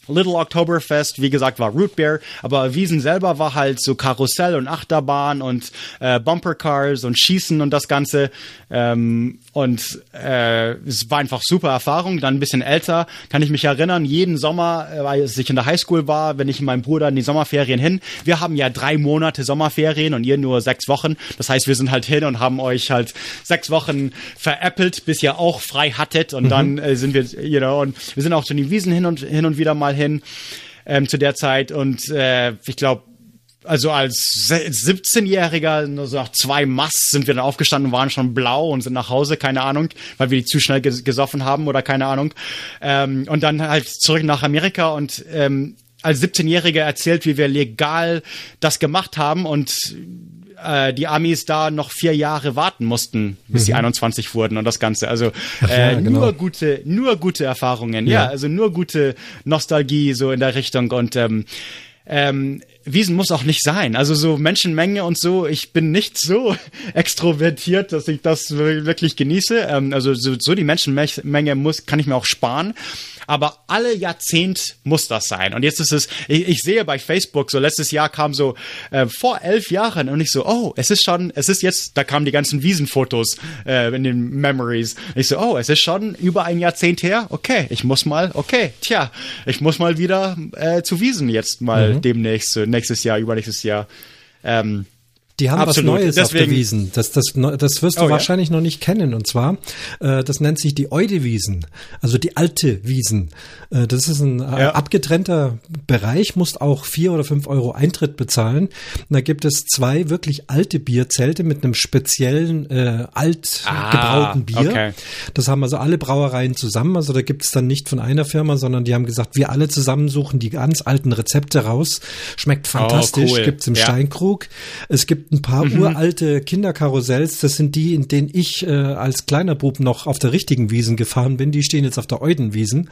S2: Little Oktoberfest, wie gesagt, war Root Beer, aber Wiesen selber war halt so Karussell und Achterbahn und äh, Bumpercars und Schießen und das Ganze. Ähm, und äh, es war einfach super Erfahrung. Dann ein bisschen älter, kann ich mich erinnern, jeden Sommer, äh, als ich in der Highschool war, wenn ich mit meinem Bruder in die Sommerferien hin. Wir haben ja drei Monate Sommerferien und ihr nur sechs Wochen. Das heißt, wir sind halt hin und haben euch halt sechs Wochen veräppelt, bis ihr auch frei hattet. Und mhm. dann äh, sind wir, you know, und wir sind auch zu den Wiesen hin und hin und wieder mal hin ähm, zu der Zeit. Und äh, ich glaube, also als 17-Jähriger, nur so nach zwei Mass sind wir dann aufgestanden, waren schon blau und sind nach Hause, keine Ahnung, weil wir die zu schnell gesoffen haben oder keine Ahnung. Ähm, und dann halt zurück nach Amerika und ähm, als 17-Jähriger erzählt, wie wir legal das gemacht haben und äh, die Amis da noch vier Jahre warten mussten, bis mhm. sie 21 wurden und das Ganze. Also äh, ja, genau. nur gute, nur gute Erfahrungen, ja. ja. also nur gute Nostalgie so in der Richtung und ähm, ähm, Wiesen muss auch nicht sein. Also so Menschenmenge und so, ich bin nicht so extrovertiert, dass ich das wirklich genieße. Ähm, also so, so die Menschenmenge muss, kann ich mir auch sparen aber alle Jahrzehnt muss das sein. Und jetzt ist es, ich, ich sehe bei Facebook, so letztes Jahr kam so äh, vor elf Jahren und ich so, oh, es ist schon, es ist jetzt, da kamen die ganzen Wiesenfotos äh, in den Memories. Ich so, oh, es ist schon über ein Jahrzehnt her. Okay, ich muss mal, okay, tja, ich muss mal wieder äh, zu Wiesen jetzt mal mhm. demnächst, nächstes Jahr, übernächstes Jahr. Ähm,
S1: die haben Absolut. was Neues Deswegen. auf der Wiesen. Das, das, das wirst du oh, wahrscheinlich ja? noch nicht kennen. Und zwar, äh, das nennt sich die Eudewiesen, also die alte Wiesen. Äh, das ist ein äh, ja. abgetrennter Bereich, musst auch vier oder fünf Euro Eintritt bezahlen. Und da gibt es zwei wirklich alte Bierzelte mit einem speziellen äh, alt ah, gebrauten Bier. Okay. Das haben also alle Brauereien zusammen. Also da gibt es dann nicht von einer Firma, sondern die haben gesagt, wir alle zusammen suchen die ganz alten Rezepte raus. Schmeckt oh, fantastisch. Oh, cool. Gibt's im ja. Steinkrug. Es gibt gibt ein paar mhm. uralte Kinderkarussells. Das sind die, in denen ich äh, als kleiner Bub noch auf der richtigen Wiesen gefahren bin. Die stehen jetzt auf der Eudenwiesen.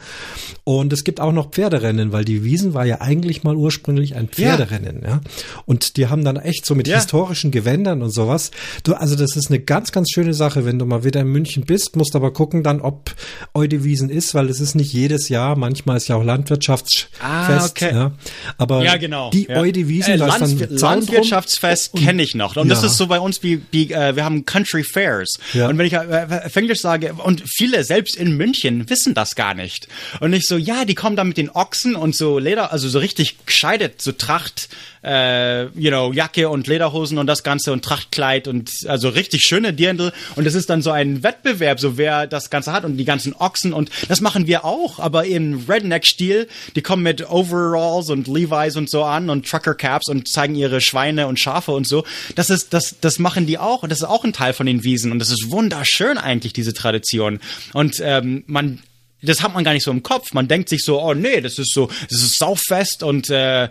S1: Und es gibt auch noch Pferderennen, weil die Wiesen war ja eigentlich mal ursprünglich ein Pferderennen. Ja. ja? Und die haben dann echt so mit ja. historischen Gewändern und sowas. Du, also das ist eine ganz, ganz schöne Sache, wenn du mal wieder in München bist, musst aber gucken dann, ob Eudewiesen ist, weil es ist nicht jedes Jahr. Manchmal ist ja auch Landwirtschaftsfest. Ah, okay. Ja. Aber
S2: ja, genau.
S1: die ja. Eudewiesen, äh,
S2: Land, Landwirtschaftsfest kenne ich noch. Und ja. das ist so bei uns wie, wie äh, wir haben Country Fairs. Ja. Und wenn ich äh, auf Englisch sage, und viele selbst in München wissen das gar nicht. Und ich so, ja, die kommen da mit den Ochsen und so Leder, also so richtig gescheidet, so Tracht äh, you know, Jacke und Lederhosen und das Ganze und Trachtkleid und also richtig schöne Dirndl. Und es ist dann so ein Wettbewerb, so wer das Ganze hat und die ganzen Ochsen und das machen wir auch, aber im Redneck-Stil. Die kommen mit Overalls und Levi's und so an und Trucker Caps und zeigen ihre Schweine und Schafe und so. Das ist, das, das machen die auch und das ist auch ein Teil von den Wiesen und das ist wunderschön eigentlich, diese Tradition. Und ähm, man das hat man gar nicht so im Kopf. Man denkt sich so, oh nee, das ist so, das ist Sauffest und äh,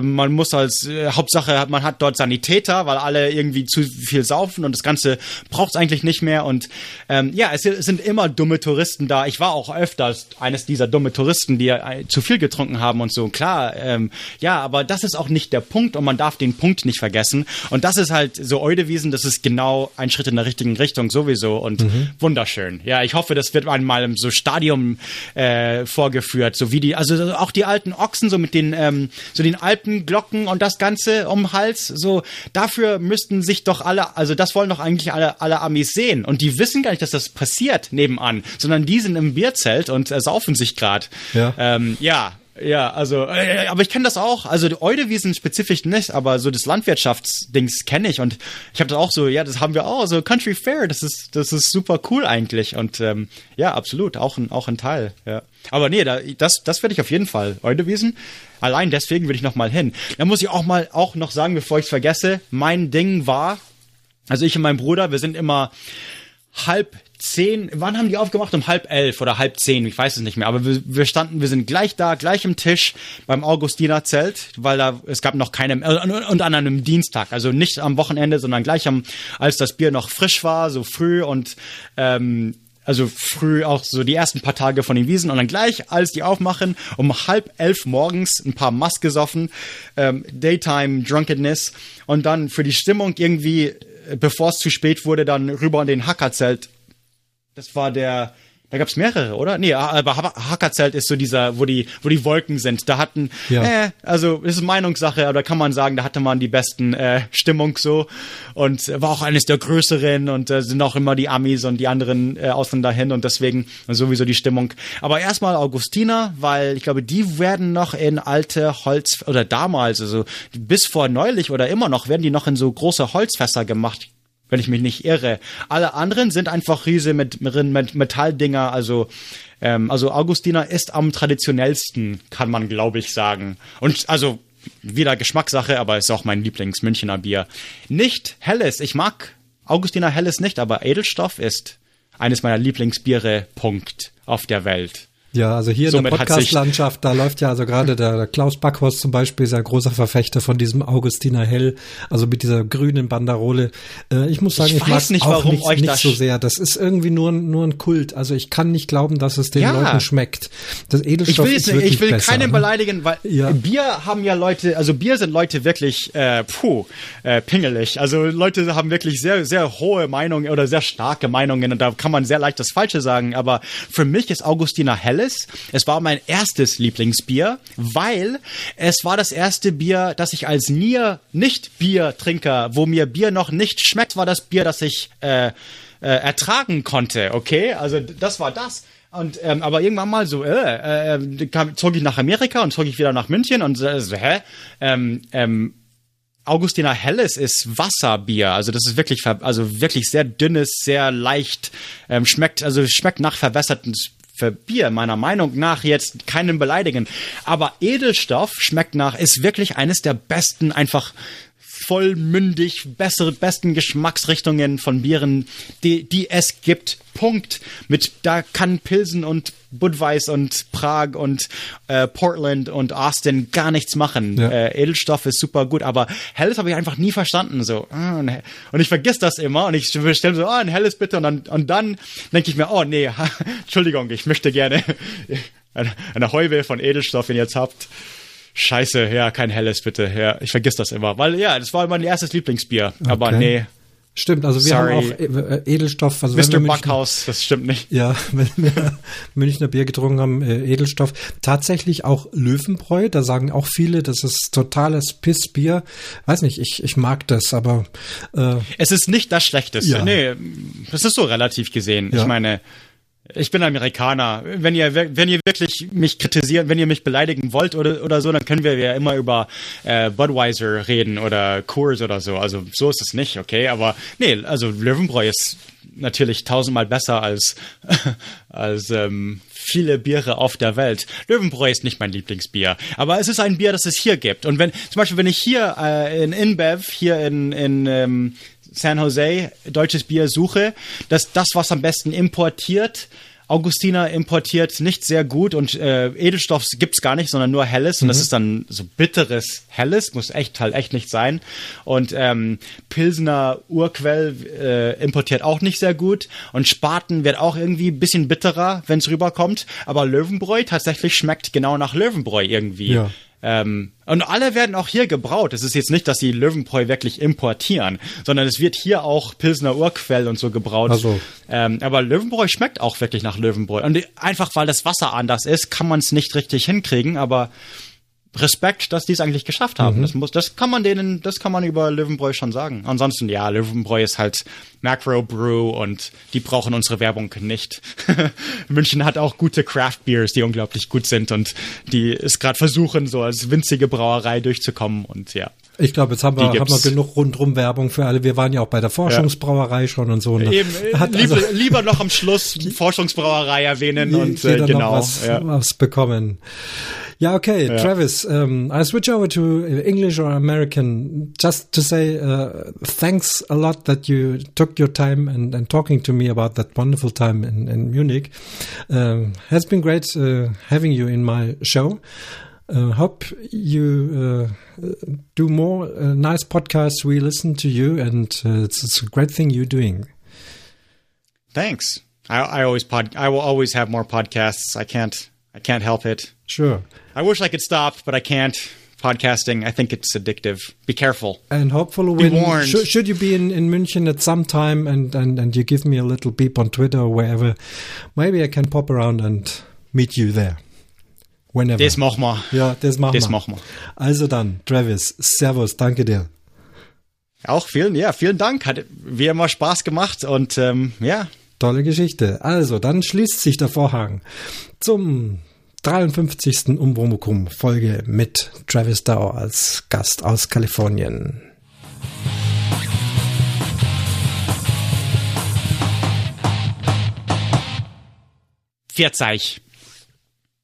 S2: man muss als äh, Hauptsache, man hat dort Sanitäter, weil alle irgendwie zu viel saufen und das Ganze braucht es eigentlich nicht mehr. Und ähm, ja, es, es, sind immer dumme Touristen da. Ich war auch öfters eines dieser dumme Touristen, die äh, zu viel getrunken haben und so. Klar, ähm, ja, aber das ist auch nicht der Punkt und man darf den Punkt nicht vergessen. Und das ist halt so Eudewiesen, das ist genau ein Schritt in der richtigen Richtung sowieso und mhm. wunderschön. Ja, ich hoffe, das wird einmal im so Stadium äh, vorgeführt, so wie die, also auch die alten Ochsen so mit den ähm, so den den Alpenglocken und das Ganze um den Hals. So, dafür müssten sich doch alle, also das wollen doch eigentlich alle, alle Amis sehen. Und die wissen gar nicht, dass das passiert nebenan, sondern die sind im Bierzelt und äh, saufen sich gerade. Ja. Ähm, ja, ja, also, äh, aber ich kenne das auch. Also die Eudewiesen spezifisch nicht, aber so das Landwirtschaftsdings kenne ich und ich habe das auch so, ja, das haben wir auch, so Country Fair, das ist, das ist super cool eigentlich und ähm, ja, absolut, auch ein, auch ein Teil, ja. Aber nee, da, das, das werde ich auf jeden Fall. Eudewiesen, allein deswegen will ich noch mal hin. Da muss ich auch mal auch noch sagen, bevor ich es vergesse, mein Ding war, also ich und mein Bruder, wir sind immer halb zehn, wann haben die aufgemacht? Um halb elf oder halb zehn, ich weiß es nicht mehr. Aber wir, wir standen, wir sind gleich da, gleich im Tisch beim Augustiner Zelt, weil da es gab noch keine äh, und an einem Dienstag, also nicht am Wochenende, sondern gleich am, als das Bier noch frisch war, so früh und ähm, also früh auch so die ersten paar Tage von den Wiesen und dann gleich, als die aufmachen, um halb elf morgens ein paar Mass gesoffen, ähm, Daytime Drunkenness und dann für die Stimmung irgendwie, äh, bevor es zu spät wurde, dann rüber an den Hackerzelt das war der, da gab's mehrere, oder? Nee, aber Hackerzelt ist so dieser, wo die, wo die Wolken sind. Da hatten, ja. äh, also das ist Meinungssache, aber da kann man sagen, da hatte man die besten äh, Stimmung so und war auch eines der größeren und äh, sind auch immer die Amis und die anderen äh, Ausländer hin und deswegen sowieso die Stimmung. Aber erstmal Augustiner, weil ich glaube, die werden noch in alte Holz oder damals, also bis vor neulich oder immer noch werden die noch in so große Holzfässer gemacht wenn ich mich nicht irre. Alle anderen sind einfach Riese mit, mit Metalldinger, also ähm, also Augustiner ist am traditionellsten, kann man glaube ich sagen. Und also wieder Geschmackssache, aber ist auch mein Lieblings-Münchner Bier. Nicht Helles, ich mag Augustiner Helles nicht, aber Edelstoff ist eines meiner Lieblingsbiere, Punkt, auf der Welt.
S1: Ja, also hier Somit in der Podcast-Landschaft, da läuft ja also gerade der, der Klaus Backhorst zum Beispiel, sehr großer Verfechter von diesem Augustiner Hell, also mit dieser grünen Banderole. Äh, ich muss sagen, ich, ich mag nicht, auch nicht, nicht so sehr. Das ist irgendwie nur, nur ein Kult. Also ich kann nicht glauben, dass es den ja. Leuten schmeckt. Das Edelstoff
S2: ich will,
S1: ist wirklich
S2: Ich will
S1: besser,
S2: keinen ne? beleidigen, weil ja. Bier haben ja Leute, also Bier sind Leute wirklich, äh, puh, äh, pingelig. Also Leute haben wirklich sehr, sehr hohe Meinungen oder sehr starke Meinungen und da kann man sehr leicht das Falsche sagen. Aber für mich ist Augustiner Helles Helles. Es war mein erstes Lieblingsbier, weil es war das erste Bier, das ich als Nier nicht Biertrinker, wo mir Bier noch nicht schmeckt, war das Bier, das ich äh, äh, ertragen konnte. Okay, also das war das. Und ähm, aber irgendwann mal so, äh, äh, kam, zog ich nach Amerika und zog ich wieder nach München und so, hä? Ähm, ähm, Augustiner Helles ist Wasserbier, also das ist wirklich, also wirklich sehr dünnes, sehr leicht, ähm, schmeckt, also schmeckt nach verwässertem für Bier, meiner Meinung nach jetzt keinen beleidigen. Aber Edelstoff schmeckt nach, ist wirklich eines der besten einfach vollmündig, bessere, besten Geschmacksrichtungen von Bieren, die, die es gibt. Punkt. Mit, da kann Pilsen und Budweis und Prag und äh, Portland und Austin gar nichts machen. Ja. Äh, Edelstoff ist super gut, aber Helles habe ich einfach nie verstanden. So ah, und ich vergesse das immer und ich bestelle so, ah, ein Helles bitte und dann und dann denke ich mir, oh nee, Entschuldigung, ich möchte gerne eine, Heuwelle von Edelstoff, wenn ihr jetzt habt. Scheiße, ja, kein helles bitte. Ja, ich vergiss das immer, weil ja, das war mein erstes Lieblingsbier, okay. aber nee.
S1: Stimmt, also wir Sorry. haben auch äh, Edelstoff. Also
S2: Mr. Backhaus, das stimmt nicht.
S1: Ja, wenn wir Münchner Bier getrunken haben, äh, Edelstoff. Tatsächlich auch Löwenbräu, da sagen auch viele, das ist totales Pissbier. Weiß nicht, ich, ich mag das, aber
S2: äh, Es ist nicht das Schlechteste. Ja. Nee, das ist so relativ gesehen. Ja. Ich meine, ich bin Amerikaner. Wenn ihr, wenn ihr wirklich mich kritisieren, wenn ihr mich beleidigen wollt oder, oder so, dann können wir ja immer über äh, Budweiser reden oder Coors oder so. Also so ist es nicht, okay? Aber nee, also Löwenbräu ist natürlich tausendmal besser als, als ähm, viele Biere auf der Welt. Löwenbräu ist nicht mein Lieblingsbier, aber es ist ein Bier, das es hier gibt. Und wenn zum Beispiel, wenn ich hier äh, in InBev, hier in, in ähm, San Jose deutsches Bier suche, dass das, was am besten importiert, Augustiner importiert nicht sehr gut und äh, Edelstoff gibt's gar nicht, sondern nur Helles und mhm. das ist dann so bitteres Helles, muss echt halt echt nicht sein. Und ähm, Pilsener Urquell äh, importiert auch nicht sehr gut und Spaten wird auch irgendwie ein bisschen bitterer, wenn's rüberkommt, aber Löwenbräu tatsächlich schmeckt genau nach Löwenbräu irgendwie. Ja. Ähm, und alle werden auch hier gebraut. Es ist jetzt nicht, dass sie Löwenbräu wirklich importieren, sondern es wird hier auch Pilsner Urquell und so gebraut. Also. Ähm, aber Löwenbräu schmeckt auch wirklich nach Löwenbräu. Und einfach weil das Wasser anders ist, kann man es nicht richtig hinkriegen, aber Respekt, dass die es eigentlich geschafft haben. Mhm. Das muss, das kann man denen, das kann man über Löwenbräu schon sagen. Ansonsten, ja, Löwenbräu ist halt Macro Brew und die brauchen unsere Werbung nicht. München hat auch gute Craft Beers, die unglaublich gut sind und die es gerade versuchen, so als winzige Brauerei durchzukommen und ja.
S1: Ich glaube, jetzt haben wir, haben wir genug rundrum Werbung für alle. Wir waren ja auch bei der Forschungsbrauerei ja. schon und so. Und
S2: Eben, hat lieber, also, lieber noch am Schluss Forschungsbrauerei erwähnen und äh, genau.
S1: Was, ja. was bekommen. Yeah, okay, yeah. Travis. Um, I switch over to English or American just to say uh, thanks a lot that you took your time and, and talking to me about that wonderful time in, in Munich. Um, has been great uh, having you in my show. Uh, hope you uh, do more uh, nice podcasts. We listen to you, and uh, it's, it's, a great thing you're doing.
S2: Thanks. I, I always pod. I will always have more podcasts. I can't. I can't help it.
S1: Sure.
S2: I wish I could stop, but I can't. Podcasting, I think it's addictive. Be careful.
S1: And hopefully,
S2: Be when warned.
S1: Should, should, you be in, in München at some time and, and, and you give me a little beep on Twitter or wherever, maybe I can pop around and meet you there. Whenever.
S2: Das machen wir.
S1: Ja, das machen
S2: das
S1: wir.
S2: machen wir.
S1: Also dann, Travis, Servus, danke dir.
S2: Auch vielen, ja, vielen Dank. Hat wie immer Spaß gemacht und ähm, ja.
S1: Tolle Geschichte. Also, dann schließt sich der Vorhang zum 53. Umbromukum Folge mit Travis Dow als Gast aus Kalifornien.
S2: Vierzeig.